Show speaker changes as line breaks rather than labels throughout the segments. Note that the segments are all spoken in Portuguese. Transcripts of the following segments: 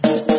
Thank you.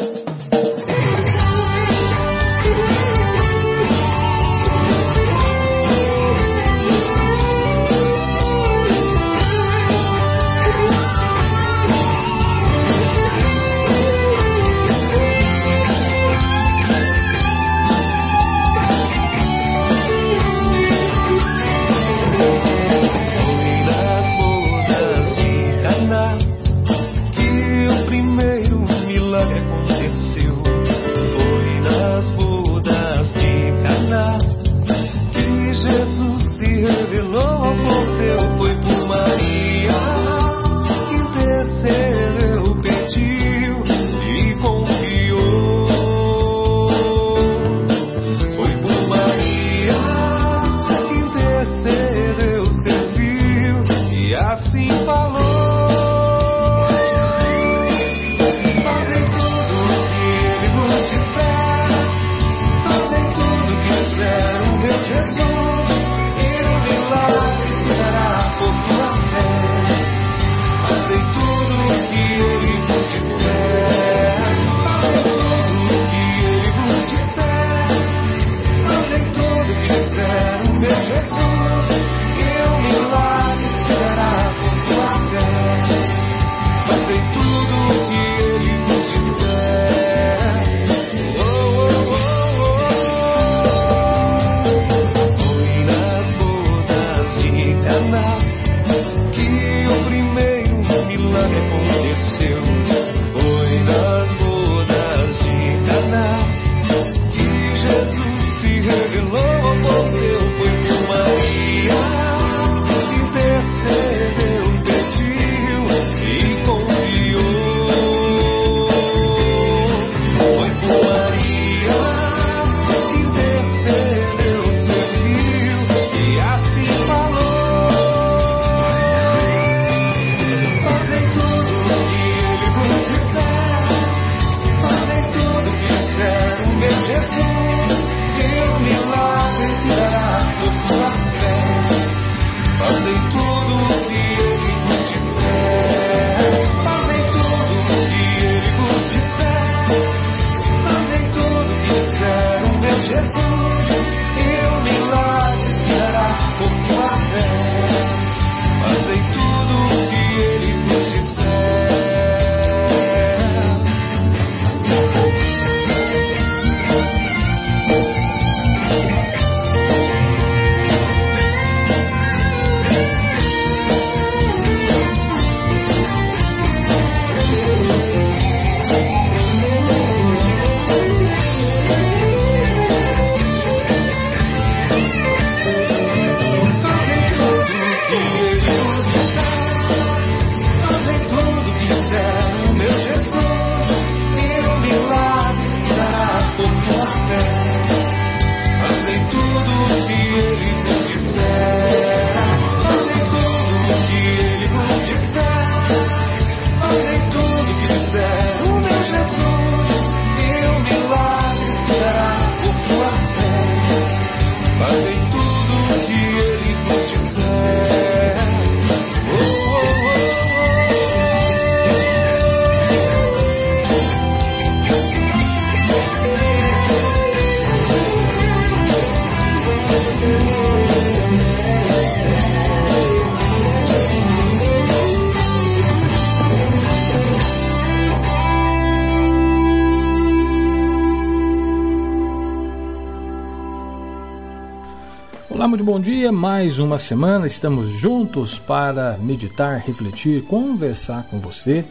Muito bom dia. Mais uma semana estamos juntos para meditar, refletir, conversar com você.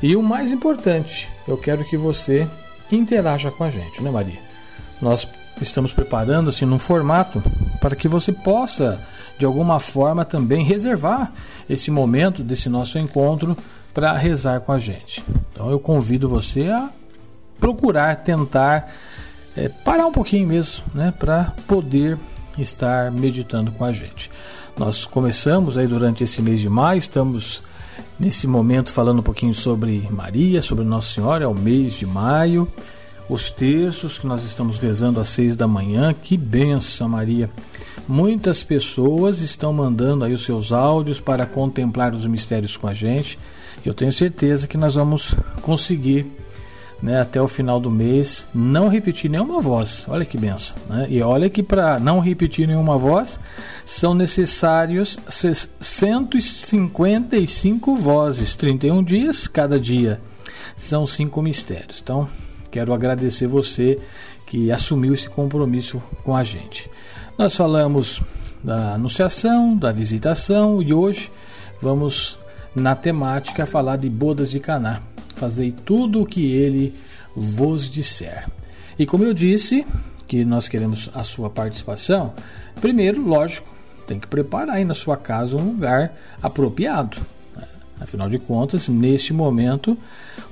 E o mais importante, eu quero que você interaja com a gente, né, Maria? Nós estamos preparando assim num formato para que você possa de alguma forma também reservar esse momento desse nosso encontro para rezar com a gente. Então eu convido você a procurar tentar é, parar um pouquinho mesmo, né, para poder estar meditando com a gente. Nós começamos aí durante esse mês de maio, estamos nesse momento falando um pouquinho sobre Maria, sobre Nossa Senhora, é o mês de maio, os terços que nós estamos rezando às seis da manhã, que benção Maria! Muitas pessoas estão mandando aí os seus áudios para contemplar os mistérios com a gente. Eu tenho certeza que nós vamos conseguir
né, até o final do mês, não repetir nenhuma voz. Olha que benção. Né? E olha que para não repetir nenhuma voz, são necessários 155 vozes, 31 dias cada dia. São cinco mistérios. Então, quero agradecer você que assumiu esse compromisso com a gente. Nós falamos da anunciação, da visitação e hoje vamos na temática falar de bodas de Caná. Fazei tudo o que ele vos disser. E como eu disse, que nós queremos a sua participação, primeiro, lógico, tem que preparar aí na sua casa um lugar apropriado. Né? Afinal de contas, neste momento,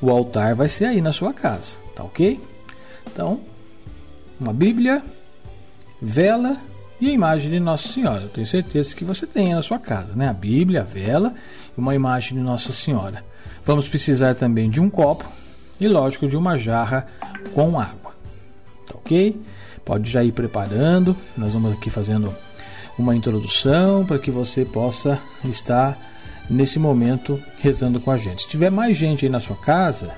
o altar vai ser aí na sua casa, tá ok? Então, uma Bíblia, vela e a imagem de Nossa Senhora. Eu tenho certeza que você tem na sua casa, né? A Bíblia, a vela e uma imagem de Nossa Senhora. Vamos precisar também de um copo e, lógico, de uma jarra com água. Tá ok? Pode já ir preparando. Nós vamos aqui fazendo uma introdução para que você possa estar nesse momento rezando com a gente. Se tiver mais gente aí na sua casa,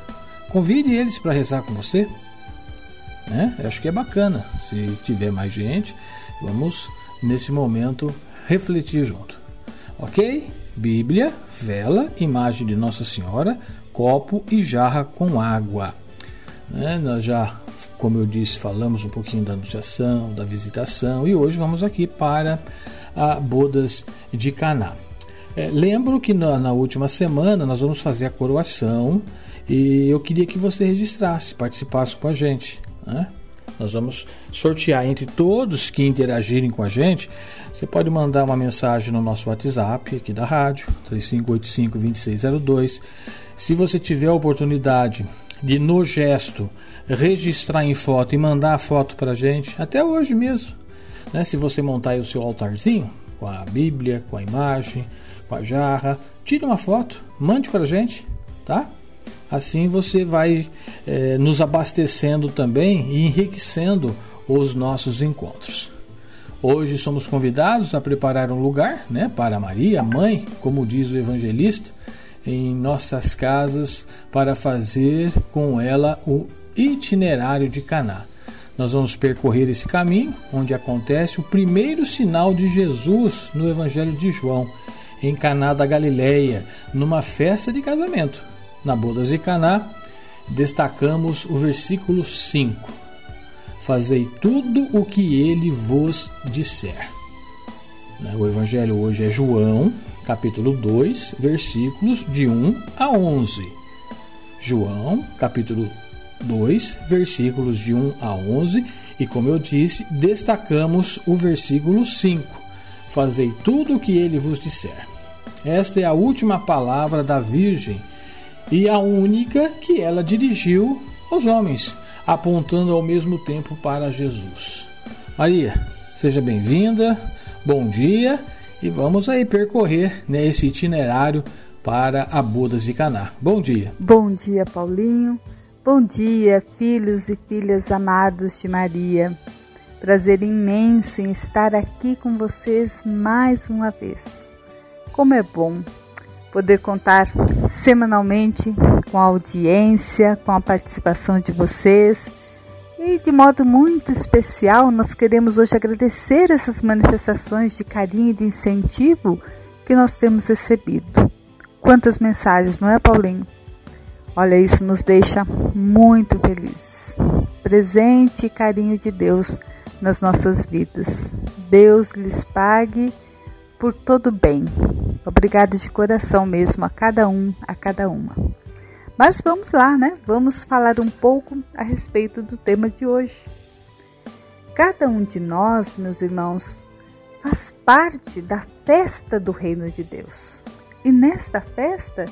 convide eles para rezar com você. Né? Eu acho que é bacana. Se tiver mais gente, vamos nesse momento refletir junto. Ok? Bíblia, vela, imagem de Nossa Senhora, copo e jarra com água. Né? Nós já, como eu disse, falamos um pouquinho da anunciação, da visitação e hoje vamos aqui para a bodas de Caná. É, lembro que na, na, última semana nós vamos fazer a coroação e eu queria que você registrasse, participasse com a gente. Né? Nós vamos sortear entre todos que interagirem com a gente. Você pode mandar uma mensagem no nosso WhatsApp aqui da rádio, 3585-2602. Se você tiver a oportunidade de, no gesto, registrar em foto e mandar a foto para a gente, até hoje mesmo, né? se você montar o seu altarzinho, com a Bíblia, com a imagem, com a jarra, tire uma foto, mande para a gente, tá? Assim você vai é, nos abastecendo também e enriquecendo os nossos encontros. Hoje somos convidados a preparar um lugar né, para Maria, mãe, como diz o evangelista, em nossas casas para fazer com ela o itinerário de Caná. Nós vamos percorrer esse caminho onde acontece o primeiro sinal de Jesus no Evangelho de João, em Caná da Galileia, numa festa de casamento na Bodas de Caná, destacamos o versículo 5. Fazei tudo o que ele vos disser. Né, o evangelho hoje é João, capítulo 2, versículos de 1 a 11. João, capítulo 2, versículos de 1 a 11, e como eu disse, destacamos o versículo 5. Fazei tudo o que ele vos disser. Esta é a última palavra da Virgem e a única que ela dirigiu aos homens, apontando ao mesmo tempo para Jesus. Maria, seja bem-vinda, bom dia e vamos aí percorrer né, itinerário para a Bodas de Caná. Bom dia.
Bom dia, Paulinho. Bom dia, filhos e filhas amados de Maria. Prazer imenso em estar aqui com vocês mais uma vez. Como é bom poder contar semanalmente com a audiência, com a participação de vocês. E de modo muito especial, nós queremos hoje agradecer essas manifestações de carinho e de incentivo que nós temos recebido. Quantas mensagens, não é, Paulinho? Olha, isso nos deixa muito felizes. Presente e carinho de Deus nas nossas vidas. Deus lhes pague por todo bem. Obrigada de coração mesmo a cada um, a cada uma. Mas vamos lá, né? Vamos falar um pouco a respeito do tema de hoje. Cada um de nós, meus irmãos, faz parte da festa do reino de Deus. E nesta festa,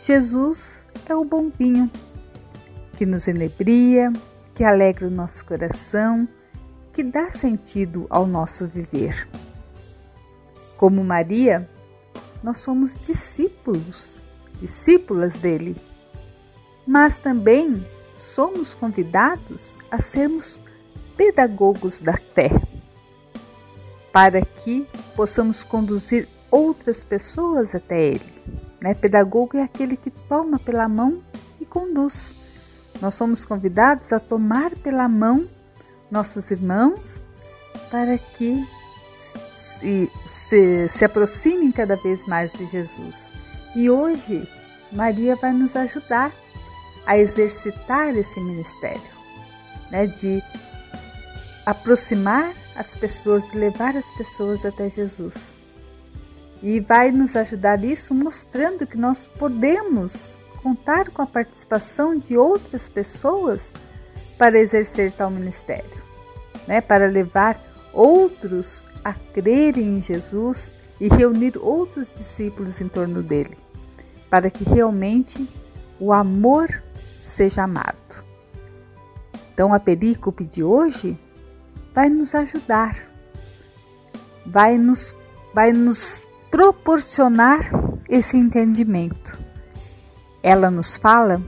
Jesus é o bom vinho que nos enebria, que alegra o nosso coração, que dá sentido ao nosso viver. Como Maria, nós somos discípulos, discípulas dele, mas também somos convidados a sermos pedagogos da fé, para que possamos conduzir outras pessoas até ele. Né? Pedagogo é aquele que toma pela mão e conduz. Nós somos convidados a tomar pela mão nossos irmãos para que se, se, se aproximem cada vez mais de Jesus. E hoje, Maria vai nos ajudar a exercitar esse ministério, né, de aproximar as pessoas, de levar as pessoas até Jesus. E vai nos ajudar isso mostrando que nós podemos contar com a participação de outras pessoas para exercer tal ministério, né? para levar outros a crerem em Jesus e reunir outros discípulos em torno dele, para que realmente o amor seja amado. Então, a perícope de hoje vai nos ajudar, vai nos, vai nos proporcionar esse entendimento. Ela nos fala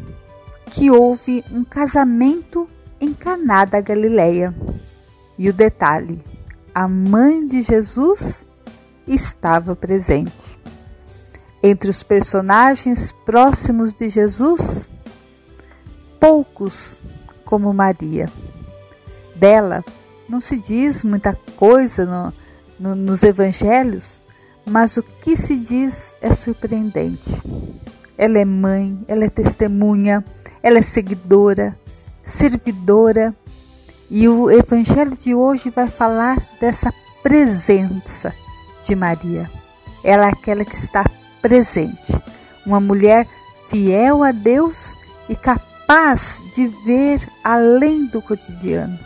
que houve um casamento em Caná da Galileia. E o detalhe, a mãe de Jesus estava presente. Entre os personagens próximos de Jesus, poucos como Maria. Dela não se diz muita coisa no, no, nos evangelhos, mas o que se diz é surpreendente. Ela é mãe, ela é testemunha, ela é seguidora, servidora. E o evangelho de hoje vai falar dessa presença de Maria. Ela é aquela que está presente, uma mulher fiel a Deus e capaz de ver além do cotidiano,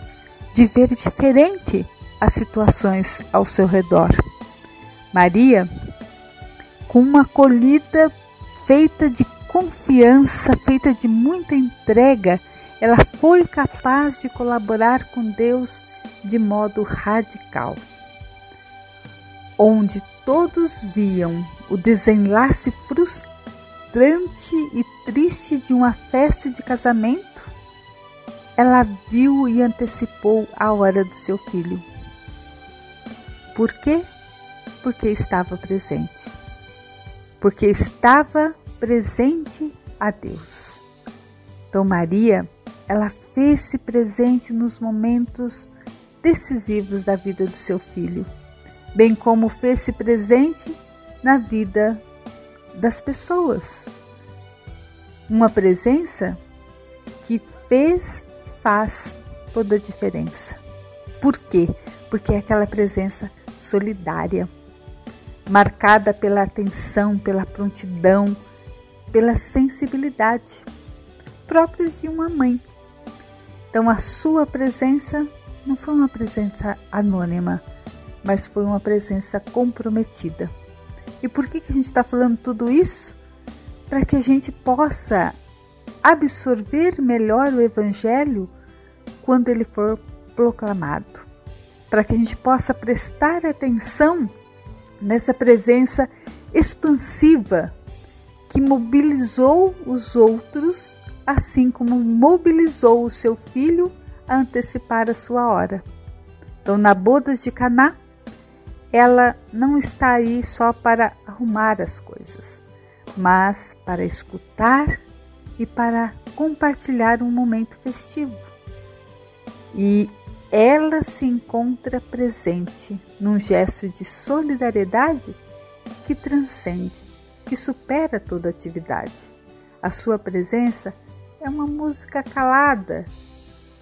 de ver diferente as situações ao seu redor. Maria, com uma acolhida feita de confiança, feita de muita entrega, ela foi capaz de colaborar com Deus de modo radical. Onde todos viam o desenlace frustrante e triste de uma festa de casamento, ela viu e antecipou a hora do seu filho. Por quê? Porque estava presente porque estava presente a Deus. Então Maria, ela fez-se presente nos momentos decisivos da vida do seu filho, bem como fez-se presente na vida das pessoas. Uma presença que fez, faz toda a diferença. Por quê? Porque é aquela presença solidária marcada pela atenção, pela prontidão, pela sensibilidade próprias de uma mãe. Então, a sua presença não foi uma presença anônima, mas foi uma presença comprometida. E por que, que a gente está falando tudo isso? Para que a gente possa absorver melhor o Evangelho quando ele for proclamado. Para que a gente possa prestar atenção nessa presença expansiva que mobilizou os outros, assim como mobilizou o seu filho a antecipar a sua hora. Então, na bodas de Caná, ela não está aí só para arrumar as coisas, mas para escutar e para compartilhar um momento festivo. E ela se encontra presente num gesto de solidariedade que transcende, que supera toda atividade. A sua presença é uma música calada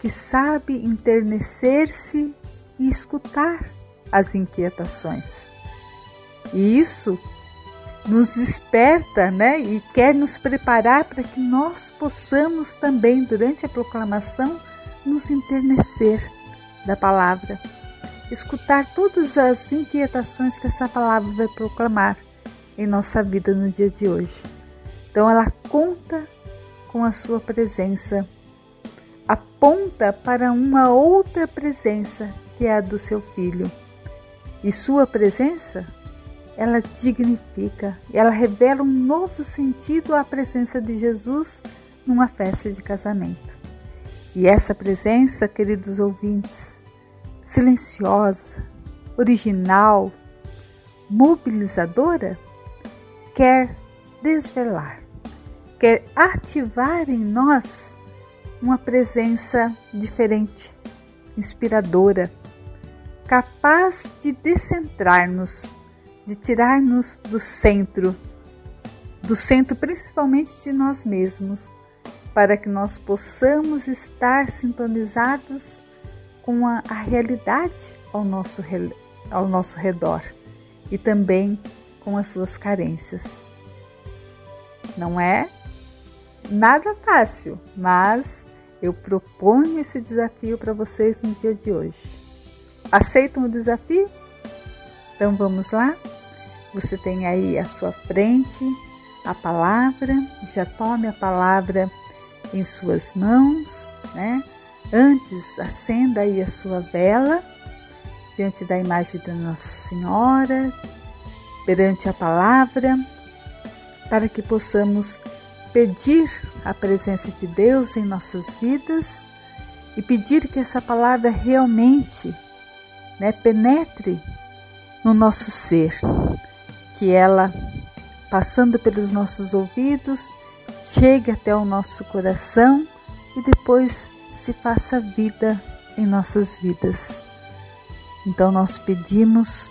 que sabe enternecer-se e escutar as inquietações. E isso nos desperta, né, e quer nos preparar para que nós possamos também durante a proclamação nos enternecer da palavra, escutar todas as inquietações que essa palavra vai proclamar em nossa vida no dia de hoje. Então ela conta com a sua presença, aponta para uma outra presença que é a do seu filho. E sua presença, ela dignifica, ela revela um novo sentido à presença de Jesus numa festa de casamento. E essa presença, queridos ouvintes, silenciosa, original, mobilizadora, quer desvelar, quer ativar em nós uma presença diferente, inspiradora, capaz de descentrar-nos, de tirar-nos do centro, do centro principalmente de nós mesmos, para que nós possamos estar sintonizados com a, a realidade ao nosso, ao nosso redor e também com as suas carências. Não é nada fácil, mas eu proponho esse desafio para vocês no dia de hoje. Aceitam o desafio? Então vamos lá? Você tem aí à sua frente a palavra, já tome a palavra em suas mãos, né? Antes, acenda aí a sua vela diante da imagem da Nossa Senhora, perante a palavra, para que possamos pedir a presença de Deus em nossas vidas e pedir que essa palavra realmente né, penetre no nosso ser, que ela, passando pelos nossos ouvidos, chegue até o nosso coração e depois se faça vida em nossas vidas. Então nós pedimos,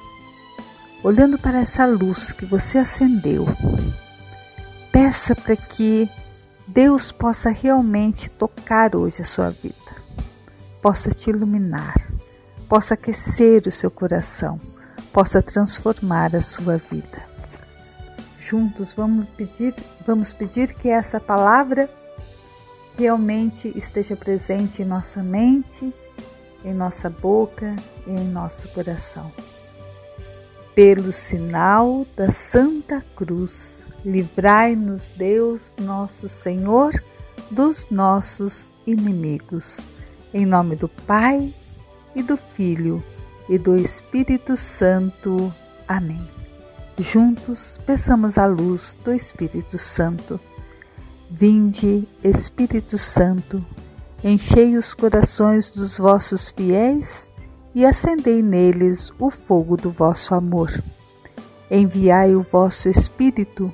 olhando para essa luz que você acendeu, peça para que Deus possa realmente tocar hoje a sua vida, possa te iluminar, possa aquecer o seu coração, possa transformar a sua vida. Juntos vamos pedir, vamos pedir que essa palavra realmente esteja presente em nossa mente, em nossa boca e em nosso coração. Pelo sinal da Santa Cruz, livrai-nos, Deus nosso Senhor, dos nossos inimigos. Em nome do Pai, e do Filho, e do Espírito Santo. Amém. Juntos, peçamos a luz do Espírito Santo. Vinde, Espírito Santo, enchei os corações dos vossos fiéis e acendei neles o fogo do vosso amor. Enviai o vosso Espírito,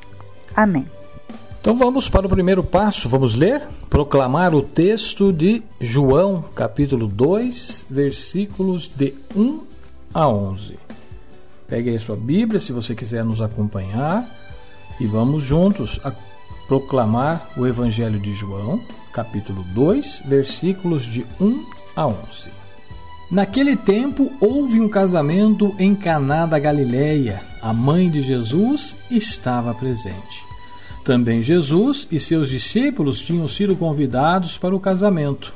Amém.
Então vamos para o primeiro passo, vamos ler, proclamar o texto de João, capítulo 2, versículos de 1 a 11. Pegue aí a sua Bíblia se você quiser nos acompanhar e vamos juntos proclamar o Evangelho de João, capítulo 2, versículos de 1 a 11. Naquele tempo houve um casamento em Caná da Galileia. A mãe de Jesus estava presente. Também Jesus e seus discípulos tinham sido convidados para o casamento.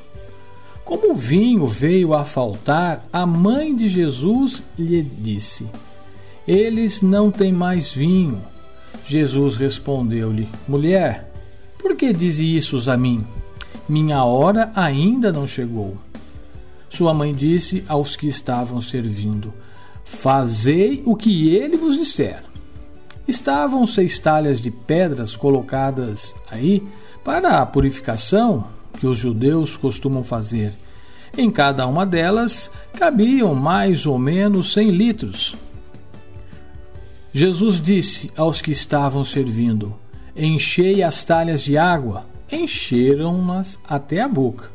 Como o vinho veio a faltar, a mãe de Jesus lhe disse: Eles não têm mais vinho. Jesus respondeu-lhe: Mulher, por que diz isso a mim? Minha hora ainda não chegou. Sua mãe disse aos que estavam servindo: Fazei o que ele vos disser. Estavam seis talhas de pedras colocadas aí para a purificação que os judeus costumam fazer. Em cada uma delas cabiam mais ou menos cem litros. Jesus disse aos que estavam servindo: Enchei as talhas de água. Encheram-nas até a boca.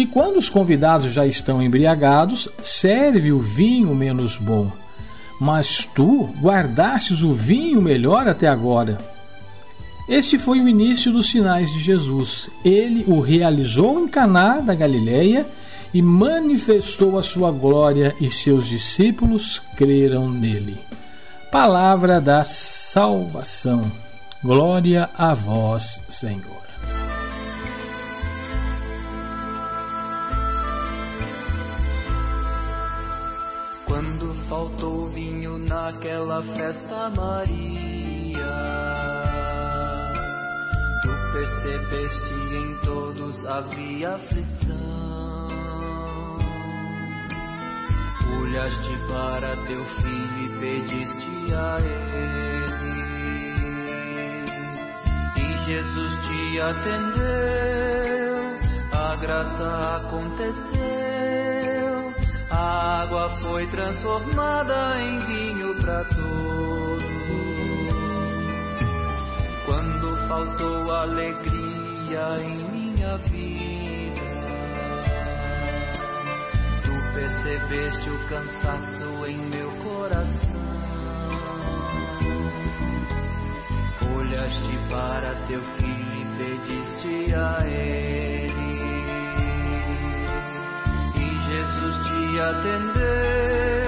E quando os convidados já estão embriagados, serve o vinho menos bom. Mas tu guardastes o vinho melhor até agora. Este foi o início dos sinais de Jesus. Ele o realizou em Caná da Galileia e manifestou a sua glória, e seus discípulos creram nele. Palavra da salvação. Glória a vós, Senhor.
Festa, Maria, tu percebeste em todos havia aflição. Olhaste para teu filho e pediste a ele. E Jesus te atendeu, a graça aconteceu, a água foi transformada em vinho para todos. Quando faltou alegria em minha vida, tu percebeste o cansaço em meu coração. Olhaste para teu filho e pediste a ele. Jesus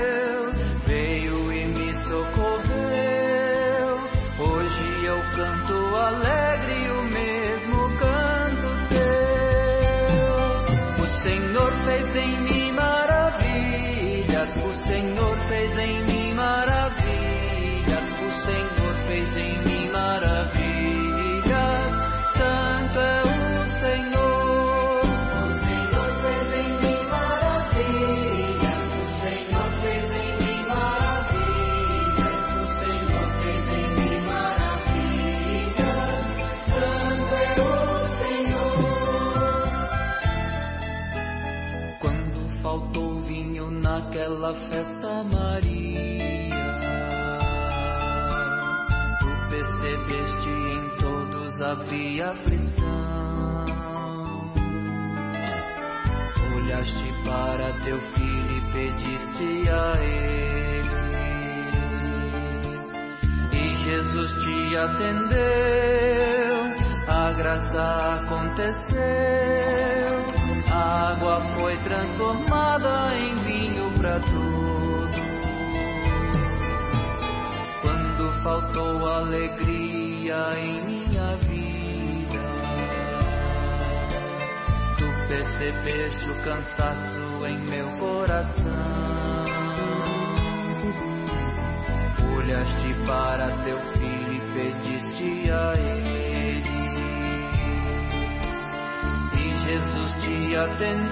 te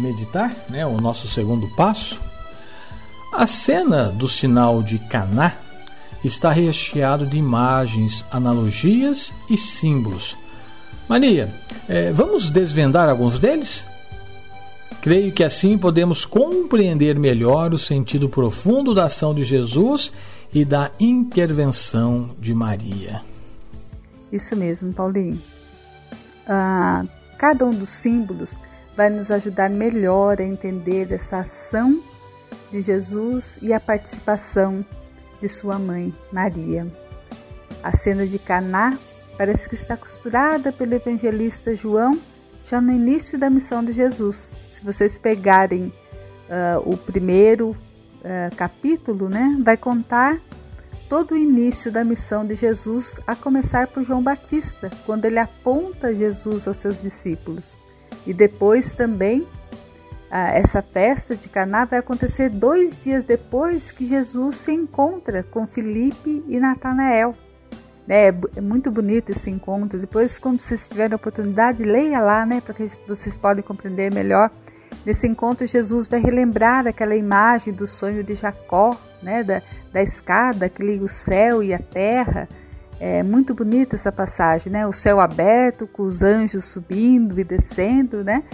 meditar, né, o nosso segundo passo. A cena do sinal de Caná está recheado de imagens, analogias e símbolos. Maria, eh, vamos desvendar alguns deles? Creio que assim podemos compreender melhor o sentido profundo da ação de Jesus e da intervenção de Maria.
Isso mesmo, Paulinho. Ah, cada um dos símbolos vai nos ajudar melhor a entender essa ação de Jesus e a participação de sua mãe, Maria. A cena de Caná parece que está costurada pelo evangelista João já no início da missão de Jesus. Se vocês pegarem ah, o primeiro ah, capítulo, né, vai contar todo o início da missão de Jesus, a começar por João Batista, quando ele aponta Jesus aos seus discípulos. E depois também ah, essa festa de Caná vai acontecer dois dias depois que Jesus se encontra com Filipe e Natanael. né? É, é muito bonito esse encontro. Depois, quando vocês tiverem a oportunidade, leia lá, né? Para que vocês possam compreender melhor. Nesse encontro, Jesus vai relembrar aquela imagem do sonho de Jacó, né? Da, da escada que liga o céu e a terra. É muito bonita essa passagem, né? O céu aberto, com os anjos subindo e descendo, né?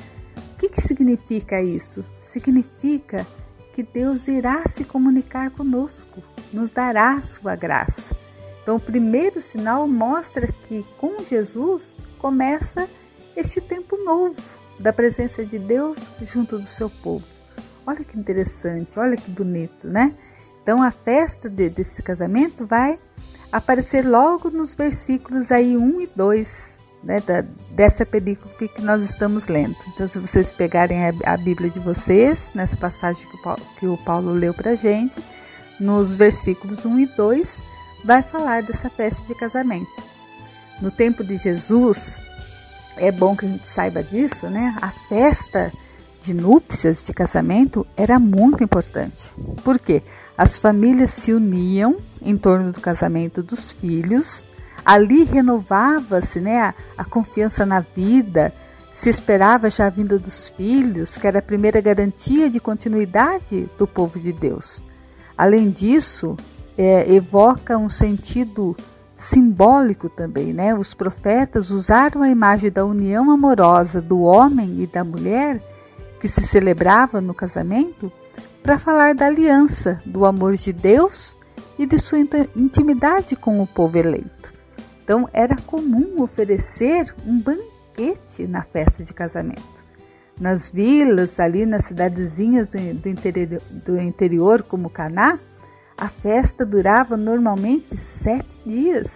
O que, que significa isso? Significa que Deus irá se comunicar conosco, nos dará sua graça. Então, o primeiro sinal mostra que com Jesus começa este tempo novo da presença de Deus junto do seu povo. Olha que interessante, olha que bonito, né? Então, a festa de, desse casamento vai aparecer logo nos versículos aí 1 e 2 né, da, dessa película que nós estamos lendo. Então, se vocês pegarem a, a Bíblia de vocês, nessa passagem que o Paulo, que o Paulo leu para gente, nos versículos 1 e 2, vai falar dessa festa de casamento. No tempo de Jesus, é bom que a gente saiba disso, né? A festa de núpcias, de casamento, era muito importante. Por quê? As famílias se uniam em torno do casamento dos filhos. Ali renovava-se né, a, a confiança na vida, se esperava já a vinda dos filhos, que era a primeira garantia de continuidade do povo de Deus. Além disso, é, evoca um sentido simbólico também, né? Os profetas usaram a imagem da união amorosa do homem e da mulher que se celebrava no casamento para falar da aliança, do amor de Deus e de sua intimidade com o povo eleito. Então, era comum oferecer um banquete na festa de casamento. Nas vilas, ali nas cidadezinhas do, do, interior, do interior, como Caná, a festa durava normalmente sete dias.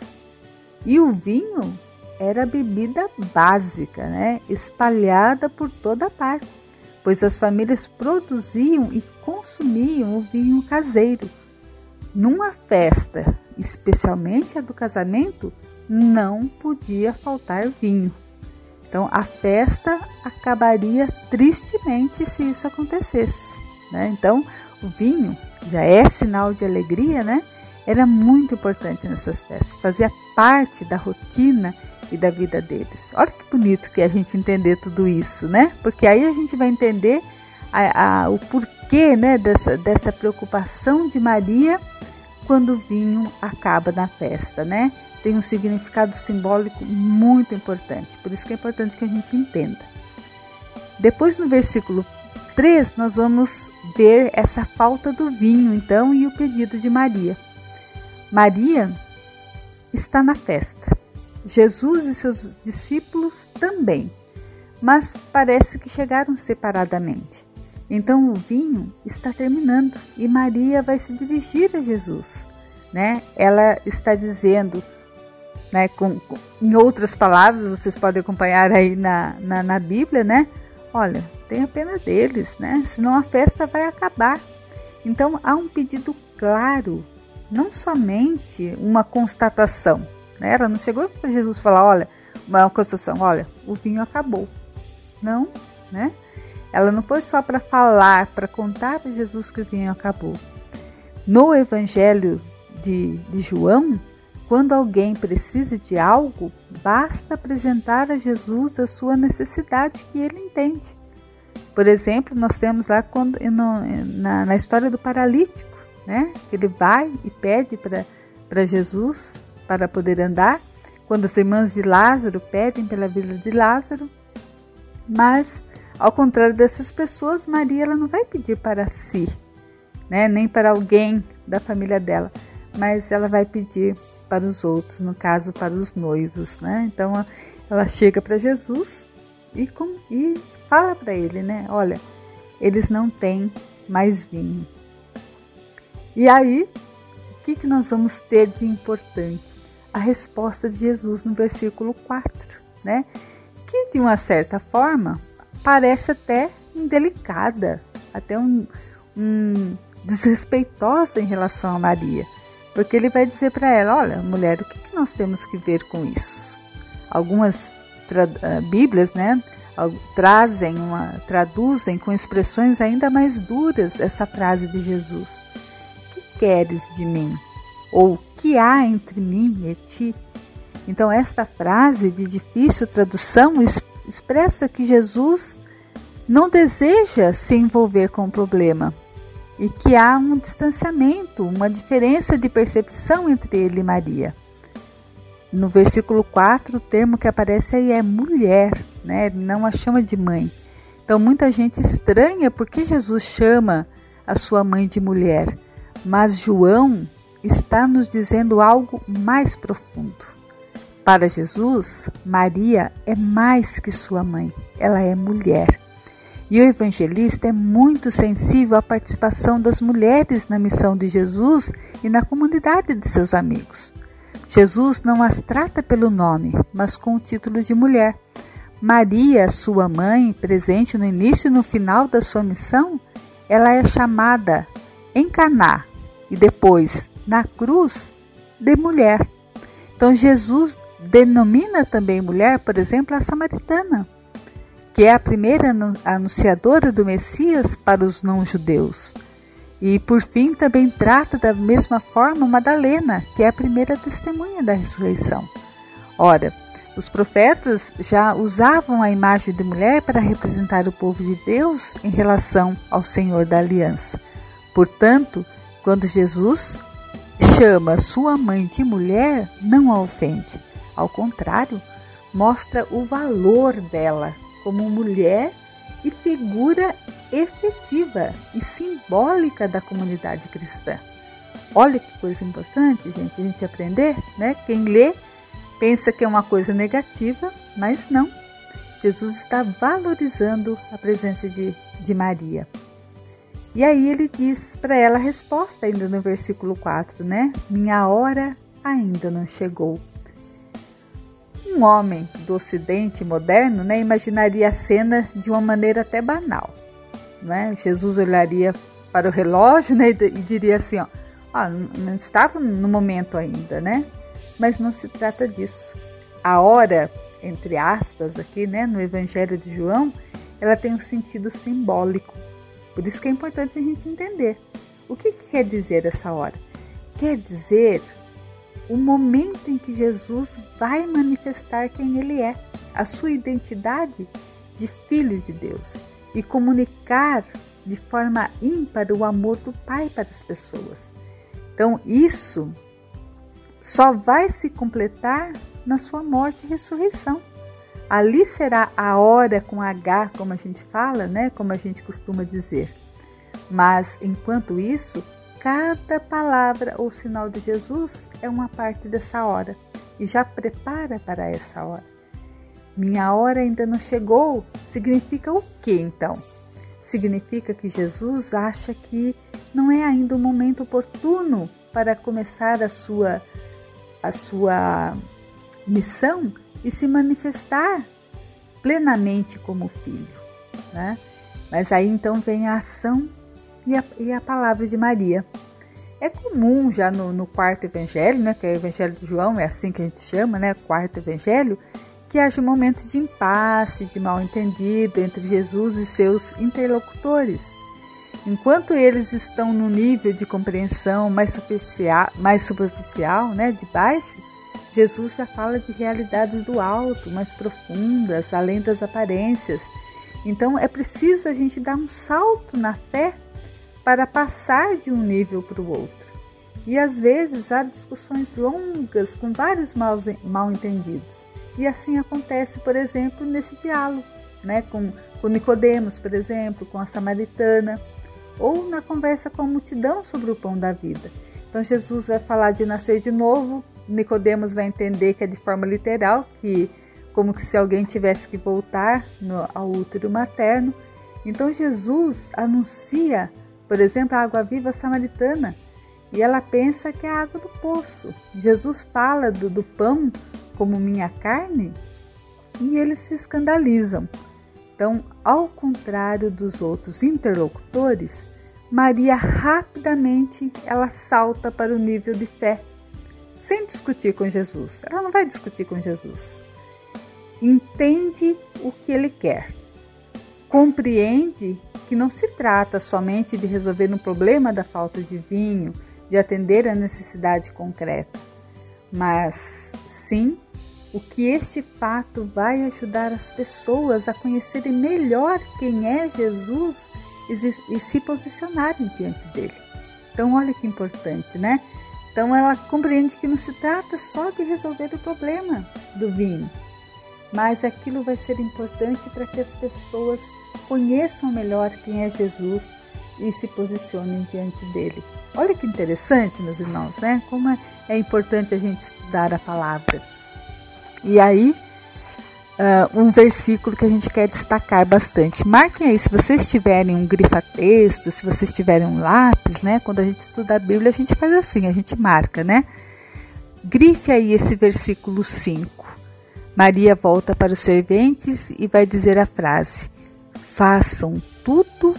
E o vinho era a bebida básica, né? espalhada por toda parte pois as famílias produziam e consumiam o vinho caseiro. Numa festa, especialmente a do casamento, não podia faltar vinho. Então a festa acabaria tristemente se isso acontecesse. Né? Então o vinho já é sinal de alegria, né? Era muito importante nessas festas, fazia parte da rotina e da vida deles. Olha que bonito que a gente entender tudo isso, né? Porque aí a gente vai entender a, a, o porquê né, dessa, dessa preocupação de Maria quando o vinho acaba na festa, né? Tem um significado simbólico muito importante, por isso que é importante que a gente entenda. Depois no versículo 3, nós vamos ver essa falta do vinho, então, e o pedido de Maria. Maria está na festa. Jesus e seus discípulos também, mas parece que chegaram separadamente. Então o vinho está terminando e Maria vai se dirigir a Jesus, né? Ela está dizendo, né, com, com, em outras palavras, vocês podem acompanhar aí na, na, na Bíblia, né? Olha, tenha pena deles, né? Senão a festa vai acabar. Então há um pedido claro, não somente uma constatação, né? Ela não chegou para Jesus falar, olha, uma constatação, olha, o vinho acabou. Não, né? Ela não foi só para falar, para contar para Jesus que o vinho acabou. No Evangelho de, de João, quando alguém precisa de algo, basta apresentar a Jesus a sua necessidade que ele entende. Por exemplo, nós temos lá quando, na, na história do paralítico, né? Ele vai e pede para Jesus para poder andar, quando as irmãs de Lázaro pedem pela vida de Lázaro. Mas, ao contrário dessas pessoas, Maria ela não vai pedir para si, né? nem para alguém da família dela, mas ela vai pedir para os outros, no caso, para os noivos. Né? Então, ela chega para Jesus e, com, e fala para ele, né? Olha, eles não têm mais vinho. E aí, o que, que nós vamos ter de importante? A resposta de Jesus no versículo 4, né? Que de uma certa forma parece até indelicada, até um, um desrespeitosa em relação a Maria, porque ele vai dizer para ela: Olha, mulher, o que, que, nós temos que ver com isso? Algumas uh, Bíblias, né? Trazem uma, traduzem com expressões ainda mais duras essa frase de Jesus: Que queres de mim? Ou que há entre mim e ti? Então, esta frase de difícil tradução expressa que Jesus não deseja se envolver com o problema e que há um distanciamento, uma diferença de percepção entre ele e Maria. No versículo 4, o termo que aparece aí é mulher, né? Não a chama de mãe. Então muita gente estranha porque Jesus chama a sua mãe de mulher, mas João está nos dizendo algo mais profundo. Para Jesus, Maria é mais que sua mãe, ela é mulher. E o evangelista é muito sensível à participação das mulheres na missão de Jesus e na comunidade de seus amigos. Jesus não as trata pelo nome, mas com o título de mulher. Maria, sua mãe, presente no início e no final da sua missão, ela é chamada em Caná e depois na cruz de mulher. Então Jesus denomina também mulher, por exemplo, a samaritana, que é a primeira anunciadora do Messias para os não-judeus. E por fim também trata da mesma forma Madalena, que é a primeira testemunha da ressurreição. Ora, os profetas já usavam a imagem de mulher para representar o povo de Deus em relação ao Senhor da aliança. Portanto, quando Jesus chama sua mãe de mulher, não a ofende. Ao contrário, mostra o valor dela como mulher e figura efetiva e simbólica da comunidade cristã. Olha que coisa importante, gente, a gente aprender, né? Quem lê pensa que é uma coisa negativa, mas não. Jesus está valorizando a presença de, de Maria. E aí ele diz para ela a resposta ainda no versículo 4, né? Minha hora ainda não chegou. Um homem do ocidente moderno né, imaginaria a cena de uma maneira até banal. Né? Jesus olharia para o relógio né, e diria assim: ó, ó, não estava no momento ainda, né? Mas não se trata disso. A hora, entre aspas, aqui né, no Evangelho de João, ela tem um sentido simbólico. Por isso que é importante a gente entender. O que, que quer dizer essa hora? Quer dizer o momento em que Jesus vai manifestar quem ele é, a sua identidade de filho de Deus e comunicar de forma ímpar o amor do Pai para as pessoas. Então, isso só vai se completar na sua morte e ressurreição. Ali será a hora com H, como a gente fala, né? Como a gente costuma dizer. Mas enquanto isso, Cada palavra ou sinal de Jesus é uma parte dessa hora e já prepara para essa hora. Minha hora ainda não chegou significa o que então? Significa que Jesus acha que não é ainda o momento oportuno para começar a sua a sua missão e se manifestar plenamente como filho, né? Mas aí então vem a ação e a, e a palavra de Maria. É comum já no, no, quarto evangelho, né, que é o evangelho de João, é assim que a gente chama, né, quarto evangelho, que haja momentos de impasse, de mal entendido entre Jesus e seus interlocutores. Enquanto eles estão no nível de compreensão mais superficial, mais superficial né, de baixo, Jesus já fala de realidades do alto, mais profundas, além das aparências. Então é preciso a gente dar um salto na fé para passar de um nível para o outro. E às vezes há discussões longas com vários mal entendidos. E assim acontece, por exemplo, nesse diálogo, né, com, com Nicodemos, por exemplo, com a samaritana, ou na conversa com a multidão sobre o pão da vida. Então Jesus vai falar de nascer de novo, Nicodemos vai entender que é de forma literal, que como que se alguém tivesse que voltar no, ao útero materno. Então Jesus anuncia por exemplo, a água viva samaritana, e ela pensa que é a água do poço. Jesus fala do, do pão como minha carne e eles se escandalizam. Então, ao contrário dos outros interlocutores, Maria rapidamente ela salta para o nível de fé, sem discutir com Jesus. Ela não vai discutir com Jesus. Entende o que ele quer, compreende que não se trata somente de resolver um problema da falta de vinho, de atender a necessidade concreta, mas sim o que este fato vai ajudar as pessoas a conhecerem melhor quem é Jesus e se posicionarem diante dele. Então, olha que importante, né? Então, ela compreende que não se trata só de resolver o problema do vinho, mas aquilo vai ser importante para que as pessoas conheçam melhor quem é Jesus e se posicionem diante dele. Olha que interessante, meus irmãos, né? Como é, é importante a gente estudar a palavra. E aí, uh, um versículo que a gente quer destacar bastante. Marquem aí, se vocês tiverem um grifa-texto, se vocês tiverem um lápis, né? Quando a gente estuda a Bíblia, a gente faz assim, a gente marca, né? Grife aí esse versículo 5. Maria volta para os serventes e vai dizer a frase: Façam tudo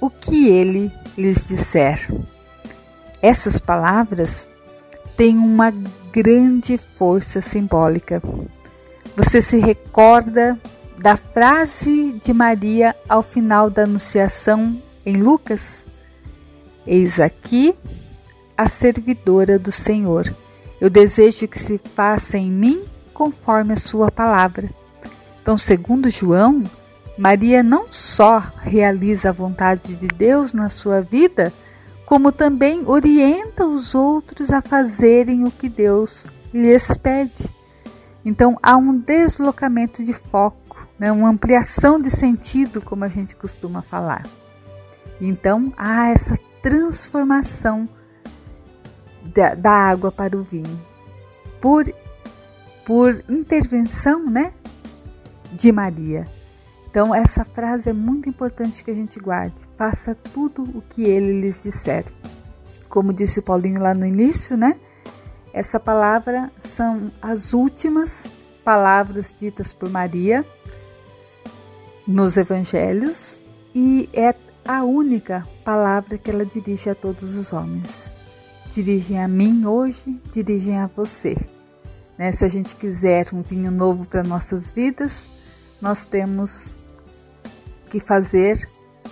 o que ele lhes disser. Essas palavras têm uma grande força simbólica. Você se recorda da frase de Maria ao final da Anunciação em Lucas? Eis aqui a servidora do Senhor. Eu desejo que se faça em mim conforme a sua palavra. Então, segundo João, Maria não só realiza a vontade de Deus na sua vida, como também orienta os outros a fazerem o que Deus lhes pede. Então há um deslocamento de foco, né, uma ampliação de sentido, como a gente costuma falar. Então há essa transformação da, da água para o vinho por, por intervenção né, de Maria. Então, essa frase é muito importante que a gente guarde. Faça tudo o que ele lhes disser. Como disse o Paulinho lá no início, né? Essa palavra são as últimas palavras ditas por Maria nos evangelhos e é a única palavra que ela dirige a todos os homens. Dirigem a mim hoje, dirigem a você. Né? Se a gente quiser um vinho novo para nossas vidas, nós temos que fazer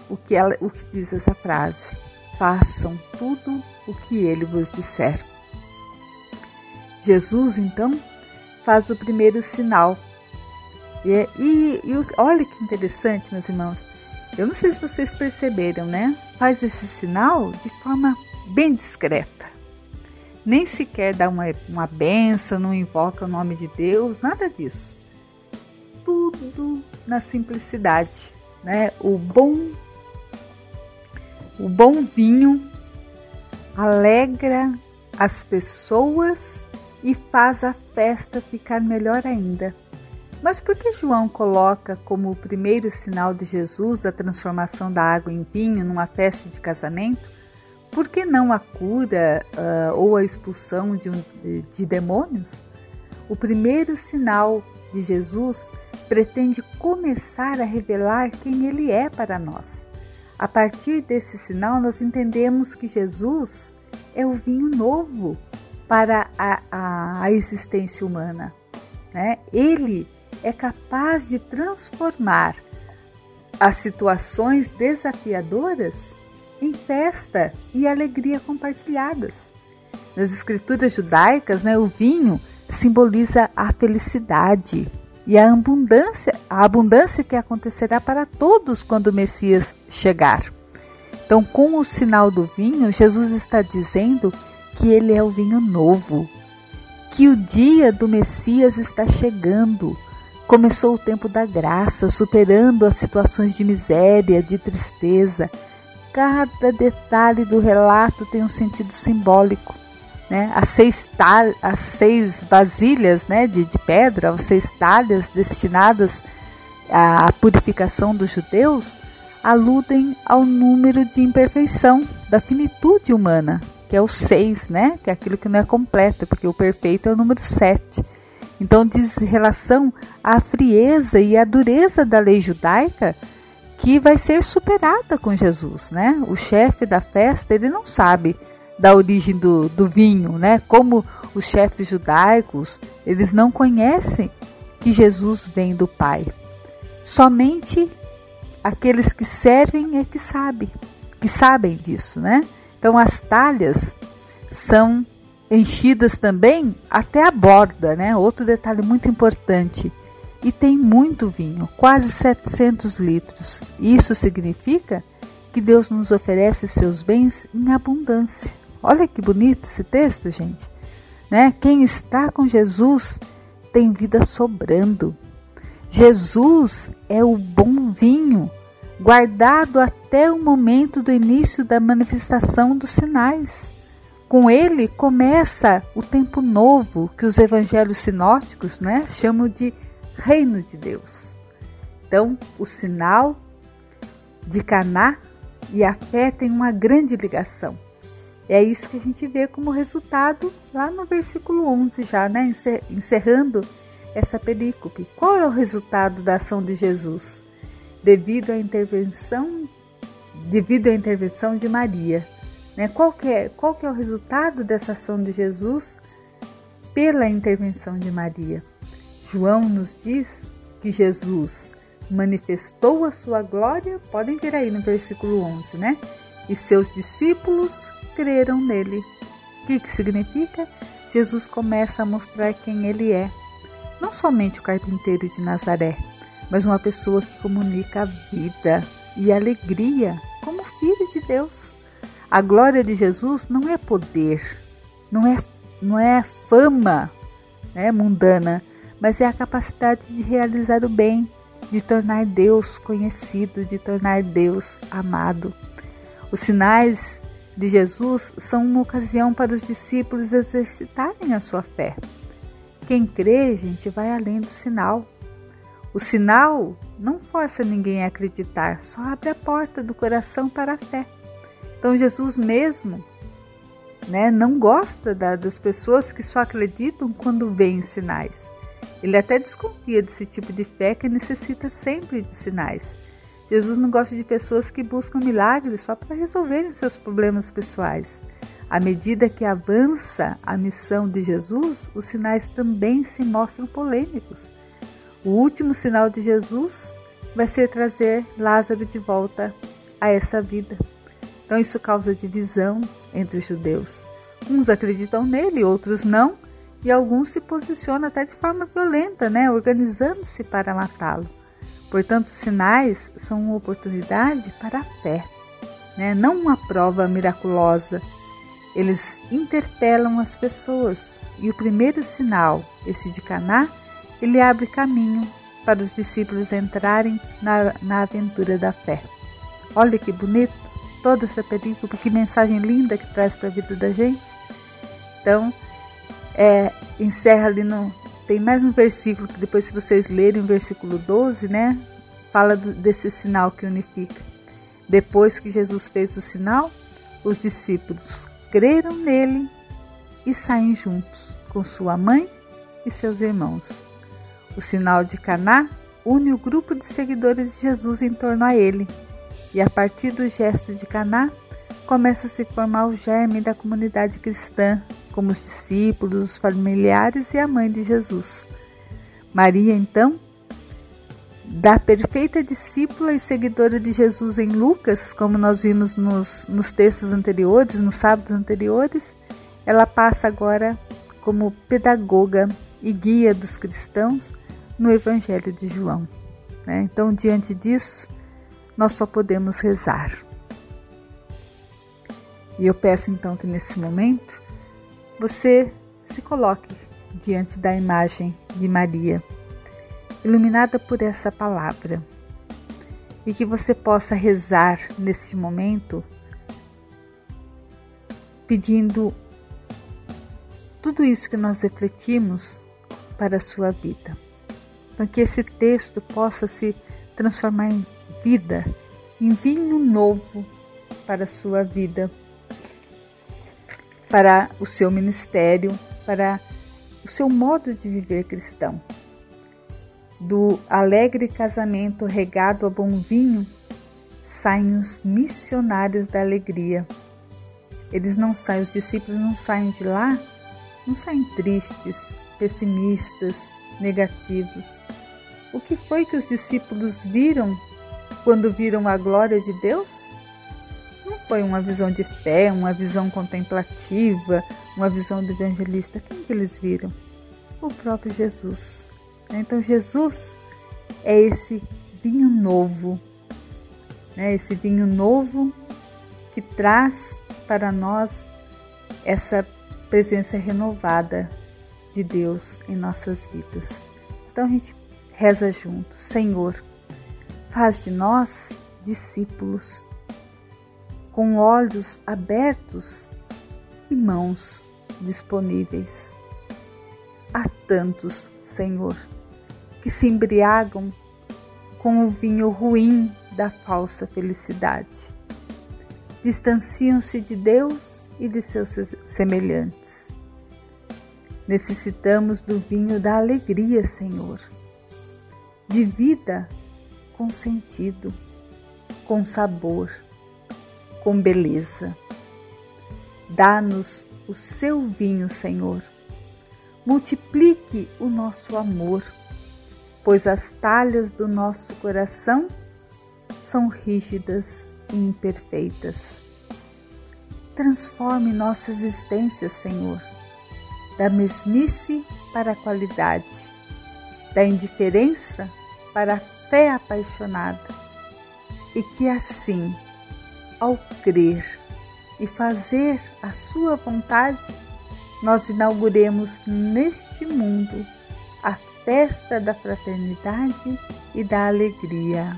o que, ela, o que diz essa frase. Façam tudo o que ele vos disser. Jesus, então, faz o primeiro sinal. E, e, e olha que interessante, meus irmãos. Eu não sei se vocês perceberam, né? Faz esse sinal de forma bem discreta. Nem sequer dá uma, uma benção, não invoca o nome de Deus, nada disso. Tudo na simplicidade né? O bom o bom vinho alegra as pessoas e faz a festa ficar melhor ainda. Mas por que João coloca como o primeiro sinal de Jesus a transformação da água em vinho numa festa de casamento? Por que não a cura uh, ou a expulsão de, um, de, de demônios? O primeiro sinal de Jesus pretende começar a revelar quem Ele é para nós. A partir desse sinal, nós entendemos que Jesus é o vinho novo para a, a, a existência humana. Né? Ele é capaz de transformar as situações desafiadoras em festa e alegria compartilhadas. Nas escrituras judaicas, né, o vinho simboliza a felicidade, e a abundância, a abundância que acontecerá para todos quando o Messias chegar. Então, com o sinal do vinho, Jesus está dizendo que ele é o vinho novo, que o dia do Messias está chegando. Começou o tempo da graça, superando as situações de miséria, de tristeza. Cada detalhe do relato tem um sentido simbólico né, as, seis tal, as seis vasilhas né, de, de pedra, as seis talhas destinadas à purificação dos judeus, aludem ao número de imperfeição, da finitude humana, que é o seis, né, que é aquilo que não é completo, porque o perfeito é o número sete. Então diz relação à frieza e à dureza da lei judaica que vai ser superada com Jesus, né? O chefe da festa, ele não sabe da origem do, do vinho, né? Como os chefes judaicos, eles não conhecem que Jesus vem do Pai. Somente aqueles que servem é que sabem, que sabem disso, né? Então as talhas são enchidas também até a borda, né? Outro detalhe muito importante. E tem muito vinho, quase 700 litros. Isso significa que Deus nos oferece seus bens em abundância. Olha que bonito esse texto, gente. Né? Quem está com Jesus tem vida sobrando. Jesus é o bom vinho, guardado até o momento do início da manifestação dos sinais. Com ele começa o tempo novo que os evangelhos sinóticos né, chamam de reino de Deus. Então, o sinal de Caná e a fé têm uma grande ligação. É isso que a gente vê como resultado lá no versículo 11 já, né, encerrando essa perícope. Qual é o resultado da ação de Jesus? Devido à intervenção devido à intervenção de Maria. Né? Qual, que é, qual que é o resultado dessa ação de Jesus pela intervenção de Maria? João nos diz que Jesus manifestou a sua glória, podem ver aí no versículo 11, né? E seus discípulos creram nele. O que, que significa? Jesus começa a mostrar quem ele é. Não somente o carpinteiro de Nazaré, mas uma pessoa que comunica a vida e alegria como filho de Deus. A glória de Jesus não é poder, não é, não é fama né, mundana, mas é a capacidade de realizar o bem, de tornar Deus conhecido, de tornar Deus amado. Os sinais de Jesus são uma ocasião para os discípulos exercitarem a sua fé. Quem crê, gente, vai além do sinal. O sinal não força ninguém a acreditar, só abre a porta do coração para a fé. Então Jesus mesmo né, não gosta da, das pessoas que só acreditam quando veem sinais. Ele até desconfia desse tipo de fé que necessita sempre de sinais. Jesus não gosta de pessoas que buscam milagres só para resolverem seus problemas pessoais. À medida que avança a missão de Jesus, os sinais também se mostram polêmicos. O último sinal de Jesus vai ser trazer Lázaro de volta a essa vida. Então isso causa divisão entre os judeus. Uns acreditam nele, outros não, e alguns se posicionam até de forma violenta, né, organizando-se para matá-lo. Portanto, sinais são uma oportunidade para a fé, né, não uma prova miraculosa. Eles interpelam as pessoas e o primeiro sinal, esse de Caná, ele abre caminho para os discípulos entrarem na, na aventura da fé. Olha que bonito! toda essa película, que mensagem linda que traz para a vida da gente. Então, é, encerra ali no. Tem mais um versículo que depois, se vocês lerem o versículo 12, né? Fala do, desse sinal que unifica. Depois que Jesus fez o sinal, os discípulos creram nele e saem juntos com sua mãe e seus irmãos. O sinal de Caná une o grupo de seguidores de Jesus em torno a ele e a partir do gesto de Caná, começa a se formar o germe da comunidade cristã, como os discípulos, os familiares e a mãe de Jesus. Maria, então, da perfeita discípula e seguidora de Jesus em Lucas, como nós vimos nos, nos textos anteriores, nos sábados anteriores, ela passa agora como pedagoga e guia dos cristãos no Evangelho de João. Né? Então, diante disso, nós só podemos rezar. E eu peço então que nesse momento você se coloque diante da imagem de Maria, iluminada por essa palavra, e que você possa rezar nesse momento pedindo tudo isso que nós refletimos para a sua vida. Para que esse texto possa se transformar em vida, em vinho novo para a sua vida, para o seu ministério, para o seu modo de viver cristão. Do alegre casamento regado a bom vinho, saem os missionários da alegria. Eles não saem, os discípulos não saem de lá, não saem tristes, pessimistas, negativos. O que foi que os discípulos viram quando viram a glória de Deus? Não foi uma visão de fé, uma visão contemplativa, uma visão do evangelista? Quem que eles viram? O próprio Jesus. Então Jesus é esse vinho novo, né? esse vinho novo que traz para nós essa presença renovada de Deus em nossas vidas. Então a gente reza junto, Senhor, faz de nós discípulos com olhos abertos e mãos disponíveis. Há tantos, Senhor, que se embriagam com o vinho ruim da falsa felicidade. Distanciam-se de Deus e de seus semelhantes. Necessitamos do vinho da alegria, Senhor, de vida com sentido, com sabor, com beleza. Dá-nos o seu vinho, Senhor. Multiplique o nosso amor pois as talhas do nosso coração são rígidas e imperfeitas. Transforme nossa existência, Senhor, da mesmice para a qualidade, da indiferença para a fé apaixonada, e que assim, ao crer e fazer a Sua vontade, nós inauguremos neste mundo a festa da fraternidade e da alegria.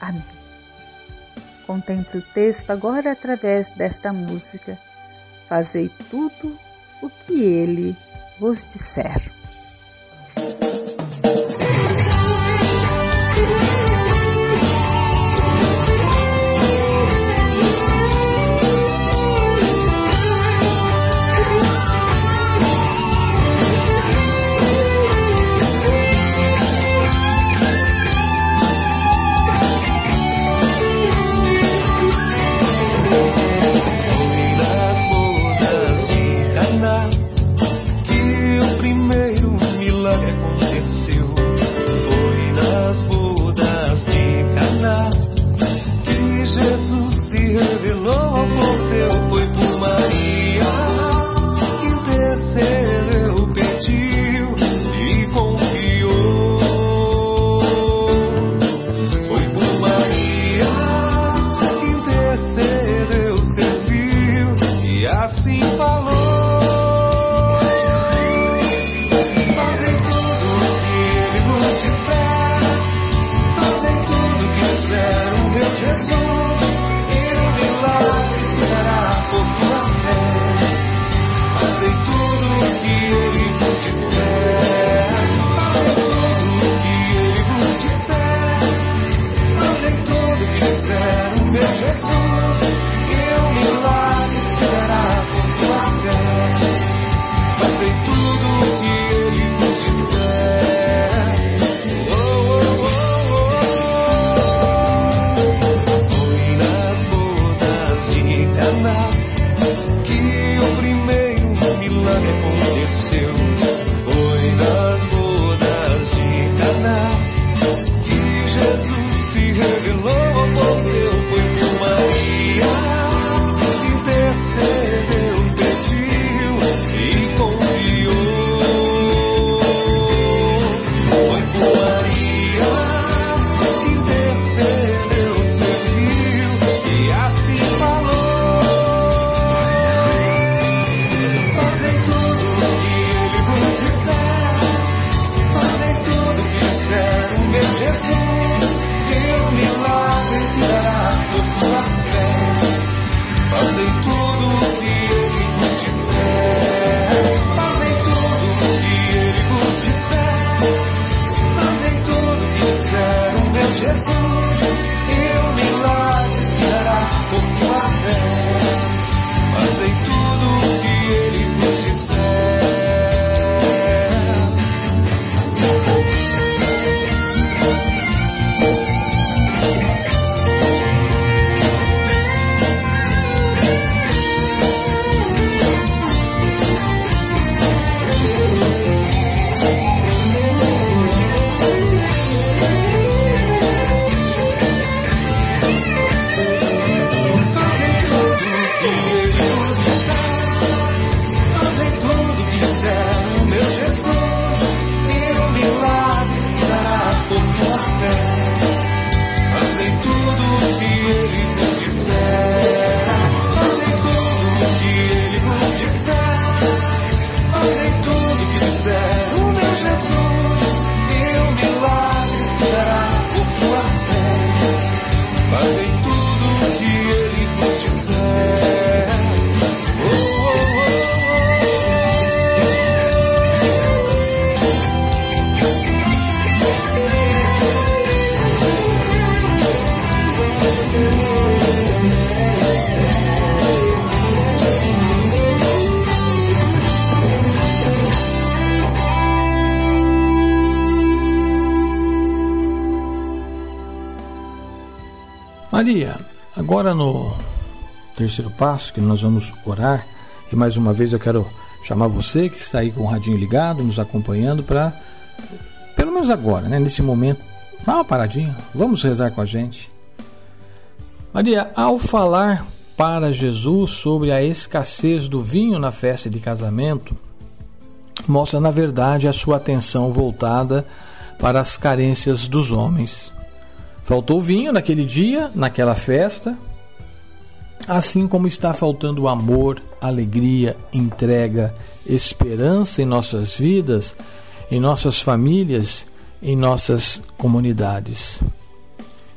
Amém. Contemple o texto agora através desta música. Fazei tudo o que ele vos disser.
Maria, agora no terceiro passo que nós vamos orar, e mais uma vez eu quero chamar você que está aí com o radinho ligado, nos acompanhando, para, pelo menos agora, né, nesse momento, dá uma paradinha, vamos rezar com a gente. Maria, ao falar para Jesus sobre a escassez do vinho na festa de casamento, mostra na verdade a sua atenção voltada para as carências dos homens. Faltou vinho naquele dia, naquela festa, assim como está faltando amor, alegria, entrega, esperança em nossas vidas, em nossas famílias, em nossas comunidades.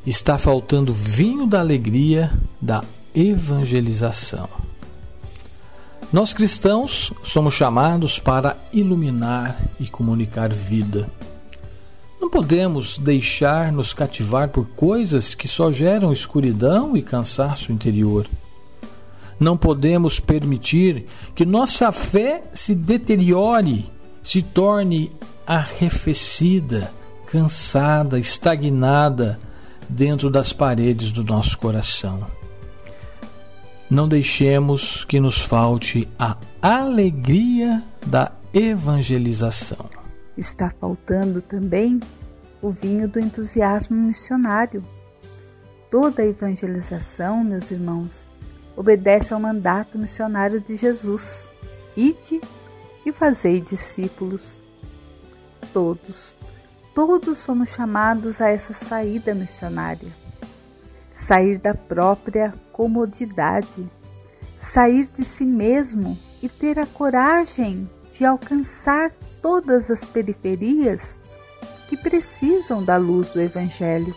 Está faltando vinho da alegria, da evangelização. Nós cristãos somos chamados para iluminar e comunicar vida. Não podemos deixar nos cativar por coisas que só geram escuridão e cansaço interior. Não podemos permitir que nossa fé se deteriore, se torne arrefecida, cansada, estagnada dentro das paredes do nosso coração. Não deixemos que nos falte a alegria da evangelização
está faltando também o vinho do entusiasmo missionário. Toda a evangelização, meus irmãos, obedece ao mandato missionário de Jesus: ide e fazei discípulos. Todos, todos somos chamados a essa saída missionária. Sair da própria comodidade, sair de si mesmo e ter a coragem de alcançar todas as periferias que precisam da luz do Evangelho.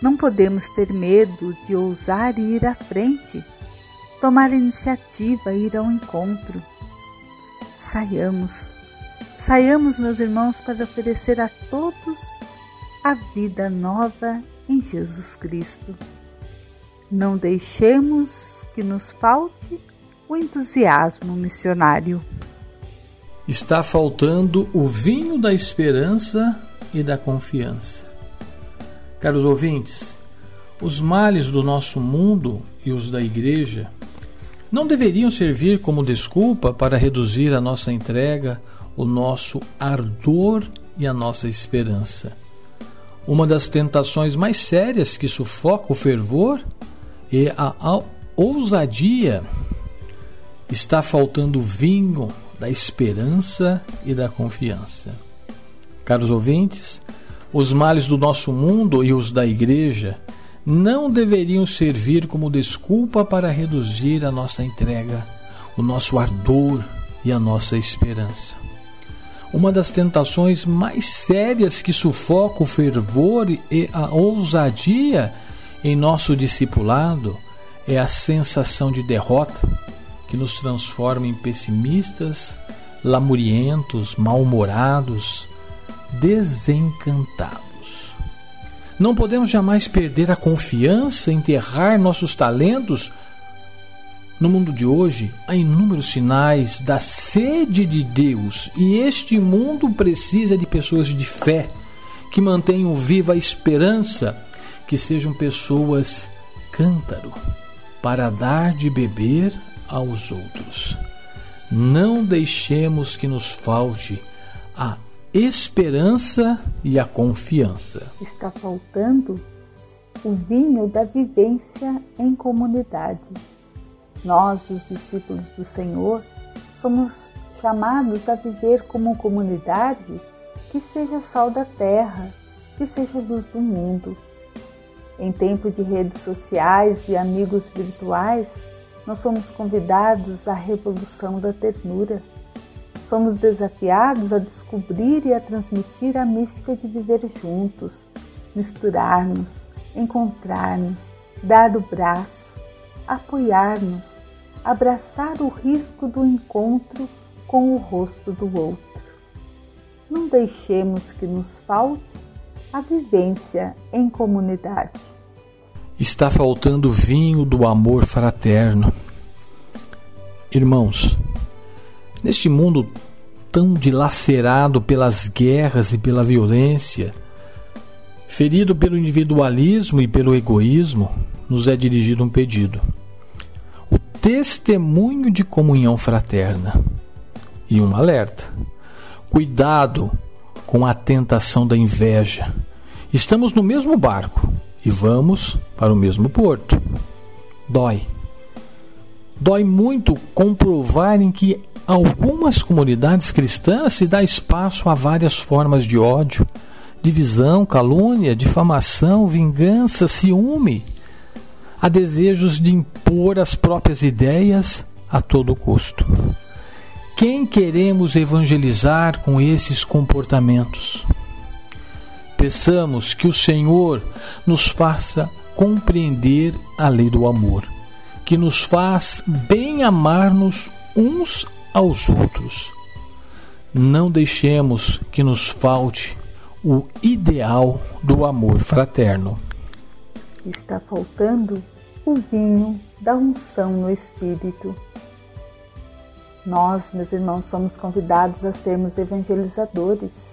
Não podemos ter medo de ousar e ir à frente, tomar iniciativa e ir ao encontro. Saiamos, saiamos, meus irmãos, para oferecer a todos a vida nova em Jesus Cristo. Não deixemos que nos falte o entusiasmo missionário
está faltando o vinho da esperança e da confiança. Caros ouvintes, os males do nosso mundo e os da igreja não deveriam servir como desculpa para reduzir a nossa entrega, o nosso ardor e a nossa esperança. Uma das tentações mais sérias que sufoca o fervor é a ousadia. Está faltando vinho da esperança e da confiança. Caros ouvintes, os males do nosso mundo e os da igreja não deveriam servir como desculpa para reduzir a nossa entrega, o nosso ardor e a nossa esperança. Uma das tentações mais sérias que sufoca o fervor e a ousadia em nosso discipulado é a sensação de derrota que nos transforma em pessimistas, lamurientos, mal-humorados, desencantados. Não podemos jamais perder a confiança, enterrar nossos talentos. No mundo de hoje, há inúmeros sinais da sede de Deus e este mundo precisa de pessoas de fé que mantenham viva a esperança, que sejam pessoas cântaro para dar de beber aos outros. Não deixemos que nos falte a esperança e a confiança.
Está faltando o vinho da vivência em comunidade. Nós, os discípulos do Senhor, somos chamados a viver como comunidade que seja sal da terra, que seja luz do mundo. Em tempo de redes sociais e amigos virtuais, nós somos convidados à revolução da ternura. Somos desafiados a descobrir e a transmitir a mística de viver juntos, misturar-nos, encontrar-nos, dar o braço, apoiar-nos, abraçar o risco do encontro com o rosto do outro. Não deixemos que nos falte a vivência em comunidade.
Está faltando vinho do amor fraterno. Irmãos, neste mundo tão dilacerado pelas guerras e pela violência, Ferido pelo individualismo e pelo egoísmo, nos é dirigido um pedido: o testemunho de comunhão fraterna e um alerta. Cuidado com a tentação da inveja. Estamos no mesmo barco e vamos para o mesmo porto. Dói. Dói muito comprovarem que algumas comunidades cristãs se dá espaço a várias formas de ódio, divisão, calúnia, difamação, vingança, ciúme, a desejos de impor as próprias ideias a todo custo. Quem queremos evangelizar com esses comportamentos? Peçamos que o Senhor nos faça compreender a lei do amor, que nos faz bem amar-nos uns aos outros. Não deixemos que nos falte o ideal do amor fraterno.
Está faltando o vinho da unção no Espírito. Nós, meus irmãos, somos convidados a sermos evangelizadores,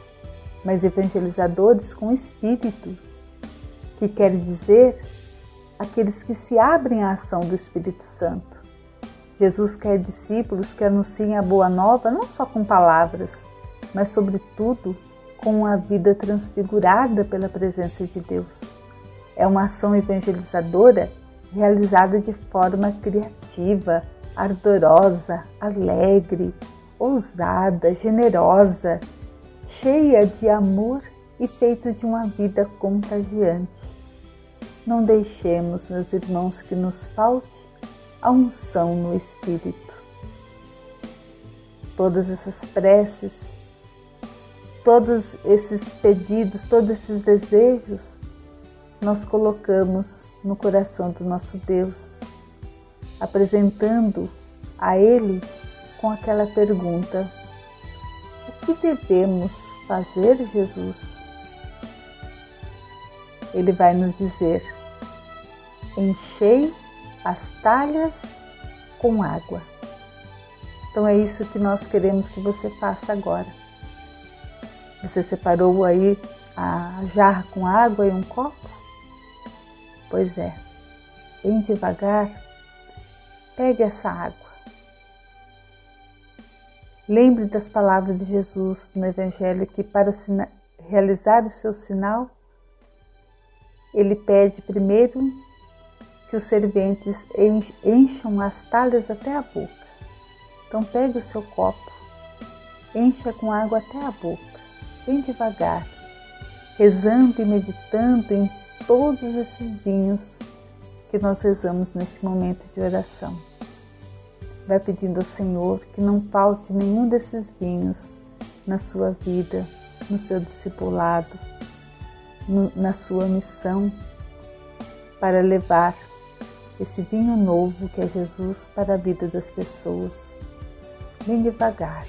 mas evangelizadores com Espírito, que quer dizer aqueles que se abrem à ação do Espírito Santo. Jesus quer discípulos que anunciem a boa nova não só com palavras, mas, sobretudo, com a vida transfigurada pela presença de Deus. É uma ação evangelizadora realizada de forma criativa, ardorosa, alegre, ousada, generosa, cheia de amor e feita de uma vida contagiante. Não deixemos, meus irmãos, que nos falte a unção no Espírito. Todas essas preces, todos esses pedidos, todos esses desejos, nós colocamos no coração do nosso Deus, apresentando a Ele com aquela pergunta: que devemos fazer, Jesus? Ele vai nos dizer: Enchei as talhas com água. Então é isso que nós queremos que você faça agora. Você separou aí a jarra com água e um copo? Pois é, bem devagar, pegue essa água. Lembre das palavras de Jesus no Evangelho que para realizar o seu sinal, ele pede primeiro que os serventes encham as talhas até a boca. Então pegue o seu copo, encha com água até a boca, bem devagar, rezando e meditando em todos esses vinhos que nós rezamos neste momento de oração. Vai pedindo ao Senhor que não falte nenhum desses vinhos na sua vida, no seu discipulado, no, na sua missão para levar esse vinho novo que é Jesus para a vida das pessoas. Bem devagar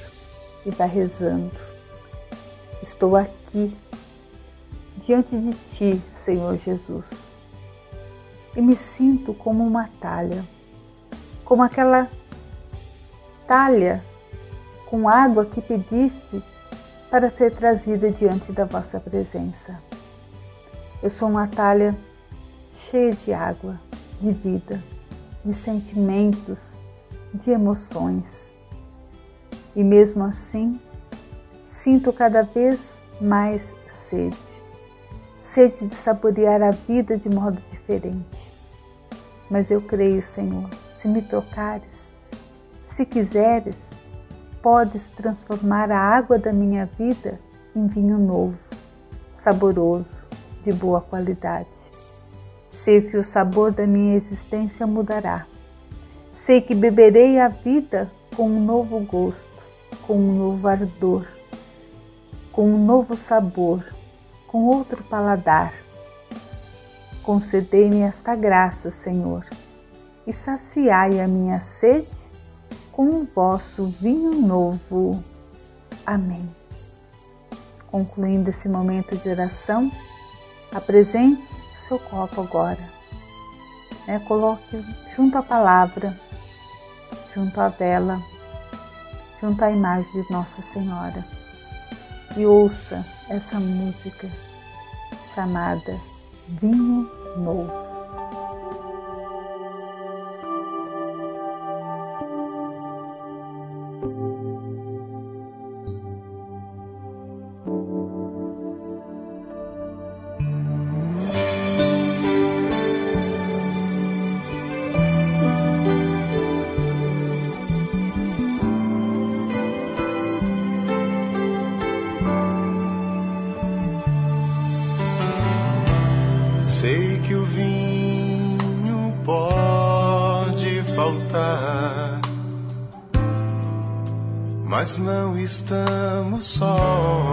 e vai rezando. Estou aqui diante de ti, Senhor Jesus. E me sinto como uma talha, como aquela talha com água que pediste para ser trazida diante da vossa presença. Eu sou uma talha cheia de água, de vida, de sentimentos, de emoções. E mesmo assim, sinto cada vez mais sede sede de saborear a vida de modo diferente. Mas eu creio, Senhor, se me tocares, se quiseres, podes transformar a água da minha vida em vinho novo, saboroso, de boa qualidade. Sei que o sabor da minha existência mudará. Sei que beberei a vida com um novo gosto, com um novo ardor, com um novo sabor com outro paladar. Concedei-me esta graça, Senhor, e saciai a minha sede com o vosso vinho novo. Amém. Concluindo esse momento de oração, apresente o seu copo agora. Né? Coloque junto à palavra, junto à vela, junto à imagem de Nossa Senhora e ouça essa música chamada Vinho Novo.
não estamos sós.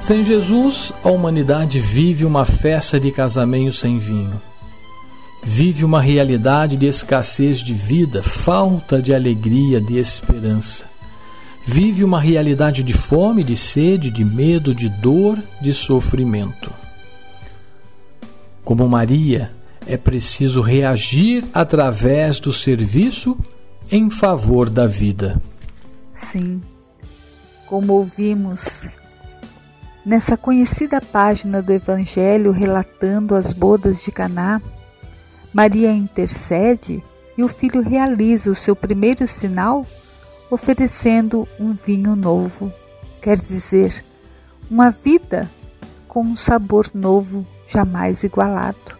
Sem Jesus, a humanidade vive uma festa de casamento sem vinho. Vive uma realidade de escassez de vida, falta de alegria, de esperança. Vive uma realidade de fome, de sede, de medo, de dor, de sofrimento. Como Maria, é preciso reagir através do serviço em favor da vida.
Sim, como ouvimos Nessa conhecida página do Evangelho relatando as bodas de Caná, Maria intercede e o filho realiza o seu primeiro sinal oferecendo um vinho novo, quer dizer, uma vida com um sabor novo jamais igualado.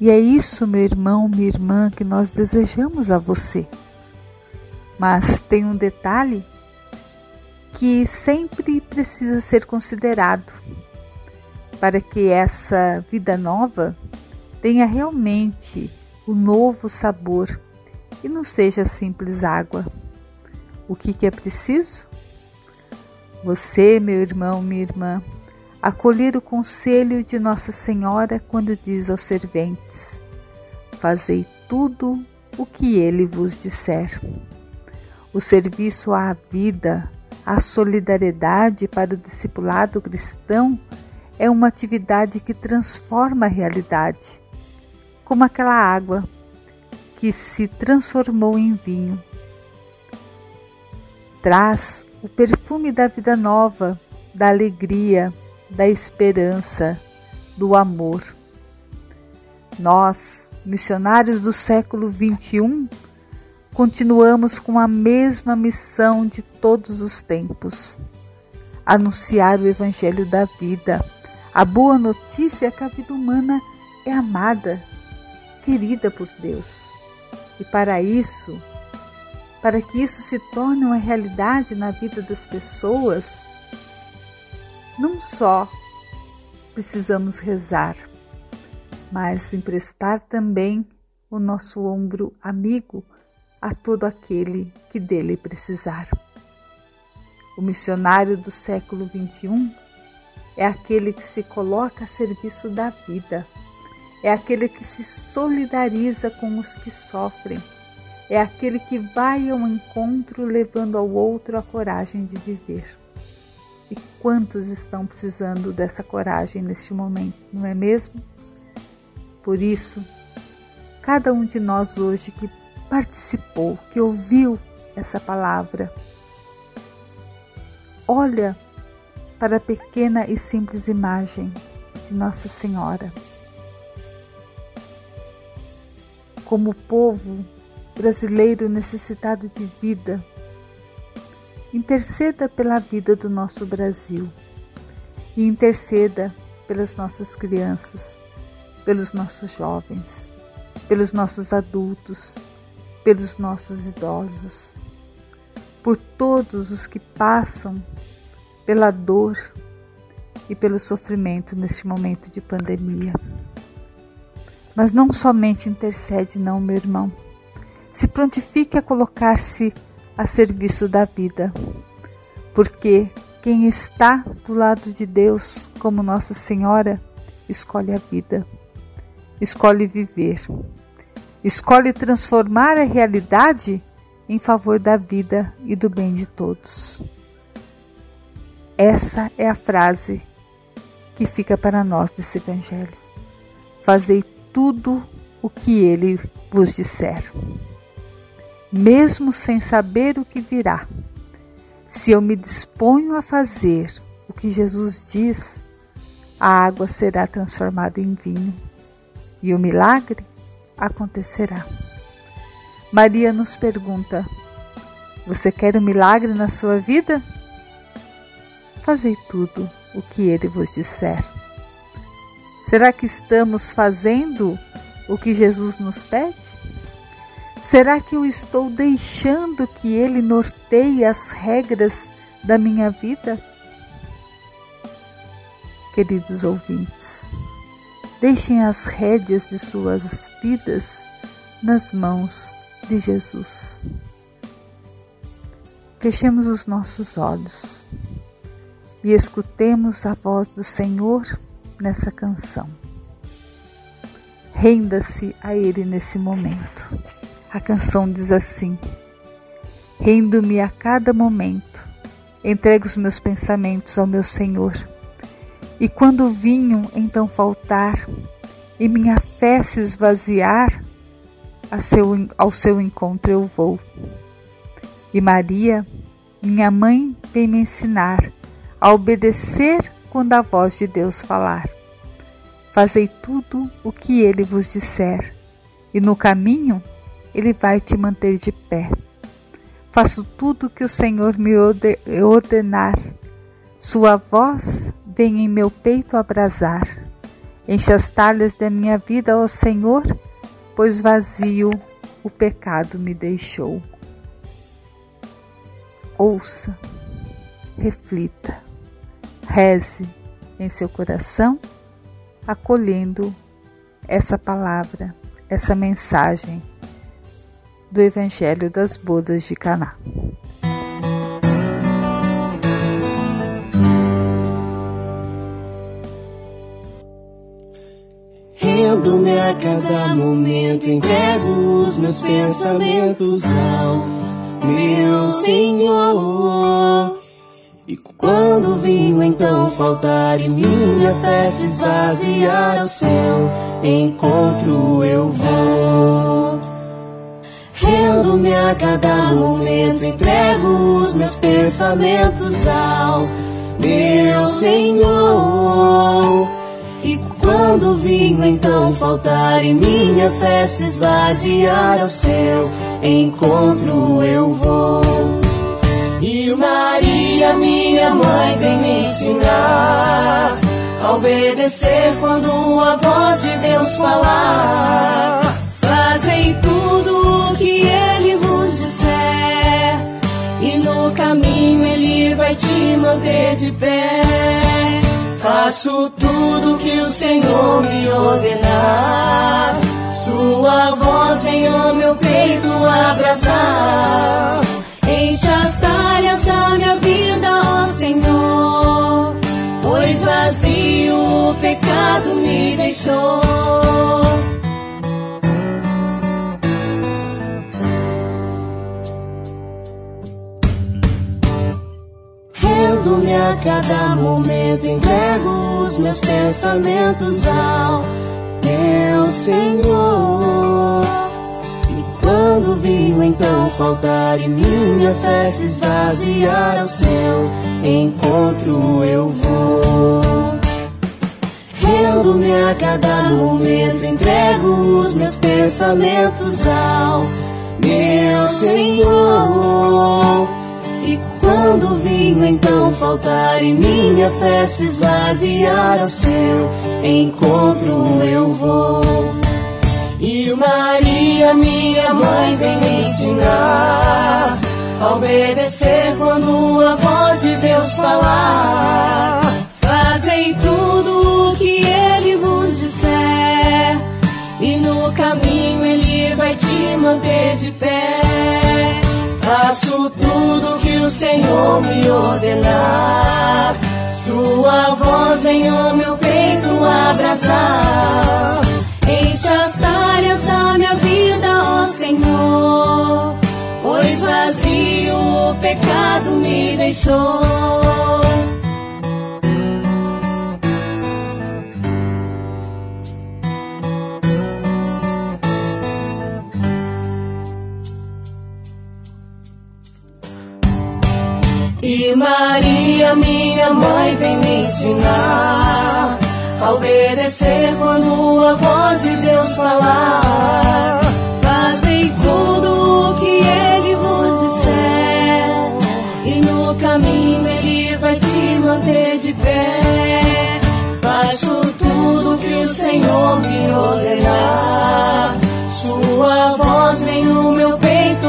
E é isso, meu irmão, minha irmã, que nós desejamos a você. Mas tem um detalhe que sempre precisa ser considerado para que essa vida nova tenha realmente o novo sabor e não seja simples água. O que, que é preciso? Você, meu irmão, minha irmã, acolher o conselho de Nossa Senhora quando diz aos serventes: Fazei tudo o que ele vos disser. O serviço à vida, a solidariedade para o discipulado cristão é uma atividade que transforma a realidade, como aquela água que se transformou em vinho traz o perfume da vida nova, da alegria, da esperança, do amor. Nós, missionários do século XXI, continuamos com a mesma missão de todos os tempos: anunciar o Evangelho da vida, a boa notícia que a vida humana é amada, querida por Deus. E para isso, para que isso se torne uma realidade na vida das pessoas, não só precisamos rezar, mas emprestar também o nosso ombro amigo a todo aquele que dele precisar. O missionário do século XXI é aquele que se coloca a serviço da vida, é aquele que se solidariza com os que sofrem é aquele que vai ao encontro levando ao outro a coragem de viver. E quantos estão precisando dessa coragem neste momento, não é mesmo? Por isso, cada um de nós hoje que participou, que ouviu essa palavra, olha para a pequena e simples imagem de Nossa Senhora. Como povo brasileiro necessitado de vida. Interceda pela vida do nosso Brasil e interceda pelas nossas crianças, pelos nossos jovens, pelos nossos adultos, pelos nossos idosos, por todos os que passam pela dor e pelo sofrimento neste momento de pandemia. Mas não somente intercede, não, meu irmão se prontifique a colocar-se a serviço da vida, porque quem está do lado de Deus, como Nossa Senhora, escolhe a vida, escolhe viver, escolhe transformar a realidade em favor da vida e do bem de todos. Essa é a frase que fica para nós desse Evangelho. Fazei tudo o que ele vos disser mesmo sem saber o que virá. Se eu me disponho a fazer o que Jesus diz, a água será transformada em vinho e o milagre acontecerá. Maria nos pergunta: Você quer um milagre na sua vida? Fazei tudo o que ele vos disser. Será que estamos fazendo o que Jesus nos pede? Será que eu estou deixando que Ele norteie as regras da minha vida? Queridos ouvintes, deixem as rédeas de suas vidas nas mãos de Jesus. Fechemos os nossos olhos e escutemos a voz do Senhor nessa canção. Renda-se a Ele nesse momento. A canção diz assim: Rendo-me a cada momento, entrego os meus pensamentos ao meu Senhor. E quando vinham então faltar, e minha fé se esvaziar, seu, ao seu encontro eu vou. E Maria, minha mãe, vem me ensinar a obedecer quando a voz de Deus falar. Fazei tudo o que ele vos disser e no caminho ele vai te manter de pé. Faço tudo que o Senhor me ordenar. Sua voz vem em meu peito abrasar. Enche as talhas da minha vida, ó Senhor, pois vazio o pecado me deixou. Ouça, reflita, reze em seu coração, acolhendo essa palavra, essa mensagem do Evangelho das Bodas de Caná.
Rendo-me a cada momento, entrego os meus pensamentos ao meu Senhor. E quando vinho então faltar e minha fé se esvaziar ao céu, encontro eu vou. Rendo-me a cada momento, entrego os meus pensamentos ao meu Senhor. Quando vinho então faltar e minha fé se esvaziar ao céu, encontro eu vou. E Maria, minha mãe, vem me ensinar a obedecer quando a voz de Deus falar. Fazei tudo o que Ele vos disser, e no caminho Ele vai te manter de pé. Faço tudo que o Senhor me ordenar. Sua voz vem ao meu peito abraçar. Enche as talhas da minha vida, ó Senhor, pois vazio o pecado me deixou. Rendo-me a cada momento, entrego os meus pensamentos ao meu Senhor. E quando vinho então faltar e minha fé se esvaziar ao céu, encontro eu vou. Rendo-me a cada momento, entrego os meus pensamentos ao meu Senhor. Quando vinho então faltar e minha fé se esvaziar ao céu, encontro eu vou. E Maria, minha mãe, vem me ensinar a obedecer quando a voz de Deus falar. Fazei tudo o que Ele vos disser, e no caminho Ele vai te manter de pé. Faço tudo que o Senhor me ordenar. Sua voz vem ao meu peito abrasar. Enche as talhas da minha vida, ó Senhor, pois vazio o pecado me deixou. Maria, minha mãe, vem me ensinar a obedecer quando a voz de Deus falar. Fazei tudo o que Ele vos disser, e no caminho Ele vai te manter de pé. Faço tudo que o Senhor me ordenar. Sua voz vem no meu peito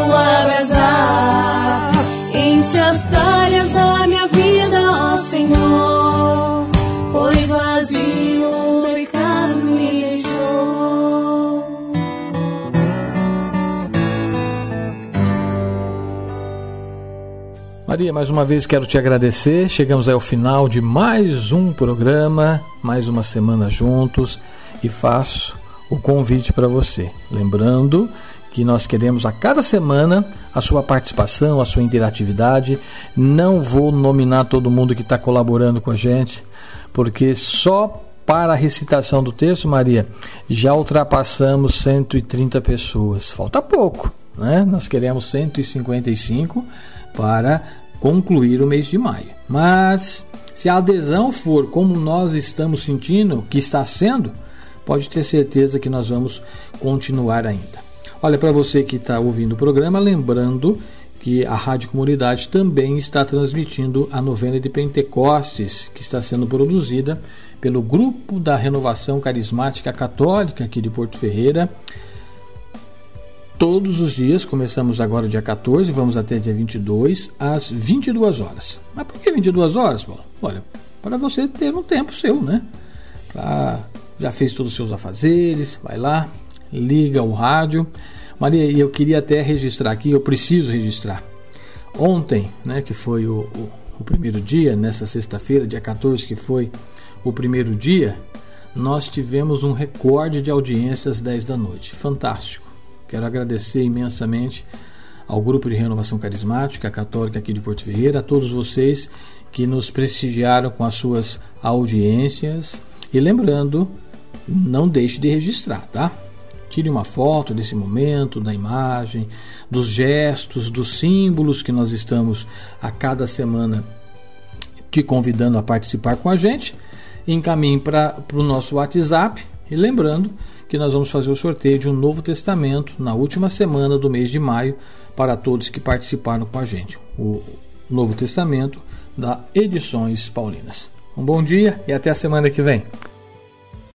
Maria, mais uma vez quero te agradecer. Chegamos ao final de mais um programa, mais uma semana juntos e faço o convite para você. Lembrando que nós queremos a cada semana a sua participação, a sua interatividade. Não vou nominar todo mundo que está colaborando com a gente, porque só para a recitação do texto, Maria, já ultrapassamos 130 pessoas. Falta pouco, né? Nós queremos 155 para concluir o mês de maio. Mas se a adesão for como nós estamos sentindo que está sendo, pode ter certeza que nós vamos continuar ainda. Olha, para você que está ouvindo o programa, lembrando que a Rádio Comunidade também está transmitindo a novena de Pentecostes, que está sendo produzida pelo Grupo da Renovação Carismática Católica aqui de Porto Ferreira. Todos os dias, começamos agora dia 14, vamos até dia 22, às 22 horas. Mas por que 22 horas, Paulo? Olha, para você ter um tempo seu, né? Pra, já fez todos os seus afazeres, vai lá, liga o rádio. Maria, e eu queria até registrar aqui, eu preciso registrar. Ontem, né, que foi o, o, o primeiro dia, nessa sexta-feira, dia 14, que foi o primeiro dia, nós tivemos um recorde de audiências às 10 da noite. Fantástico. Quero agradecer imensamente ao Grupo de Renovação Carismática Católica aqui de Porto Ferreira, a todos vocês que nos prestigiaram com as suas audiências. E lembrando, não deixe de registrar, tá? Tire uma foto desse momento, da imagem, dos gestos, dos símbolos que nós estamos a cada semana te convidando a participar com a gente. Encaminhe para o nosso WhatsApp e lembrando que nós vamos fazer o sorteio de um Novo Testamento na última semana do mês de maio para todos que participaram com a gente. O Novo Testamento da Edições Paulinas. Um bom dia e até a semana que vem.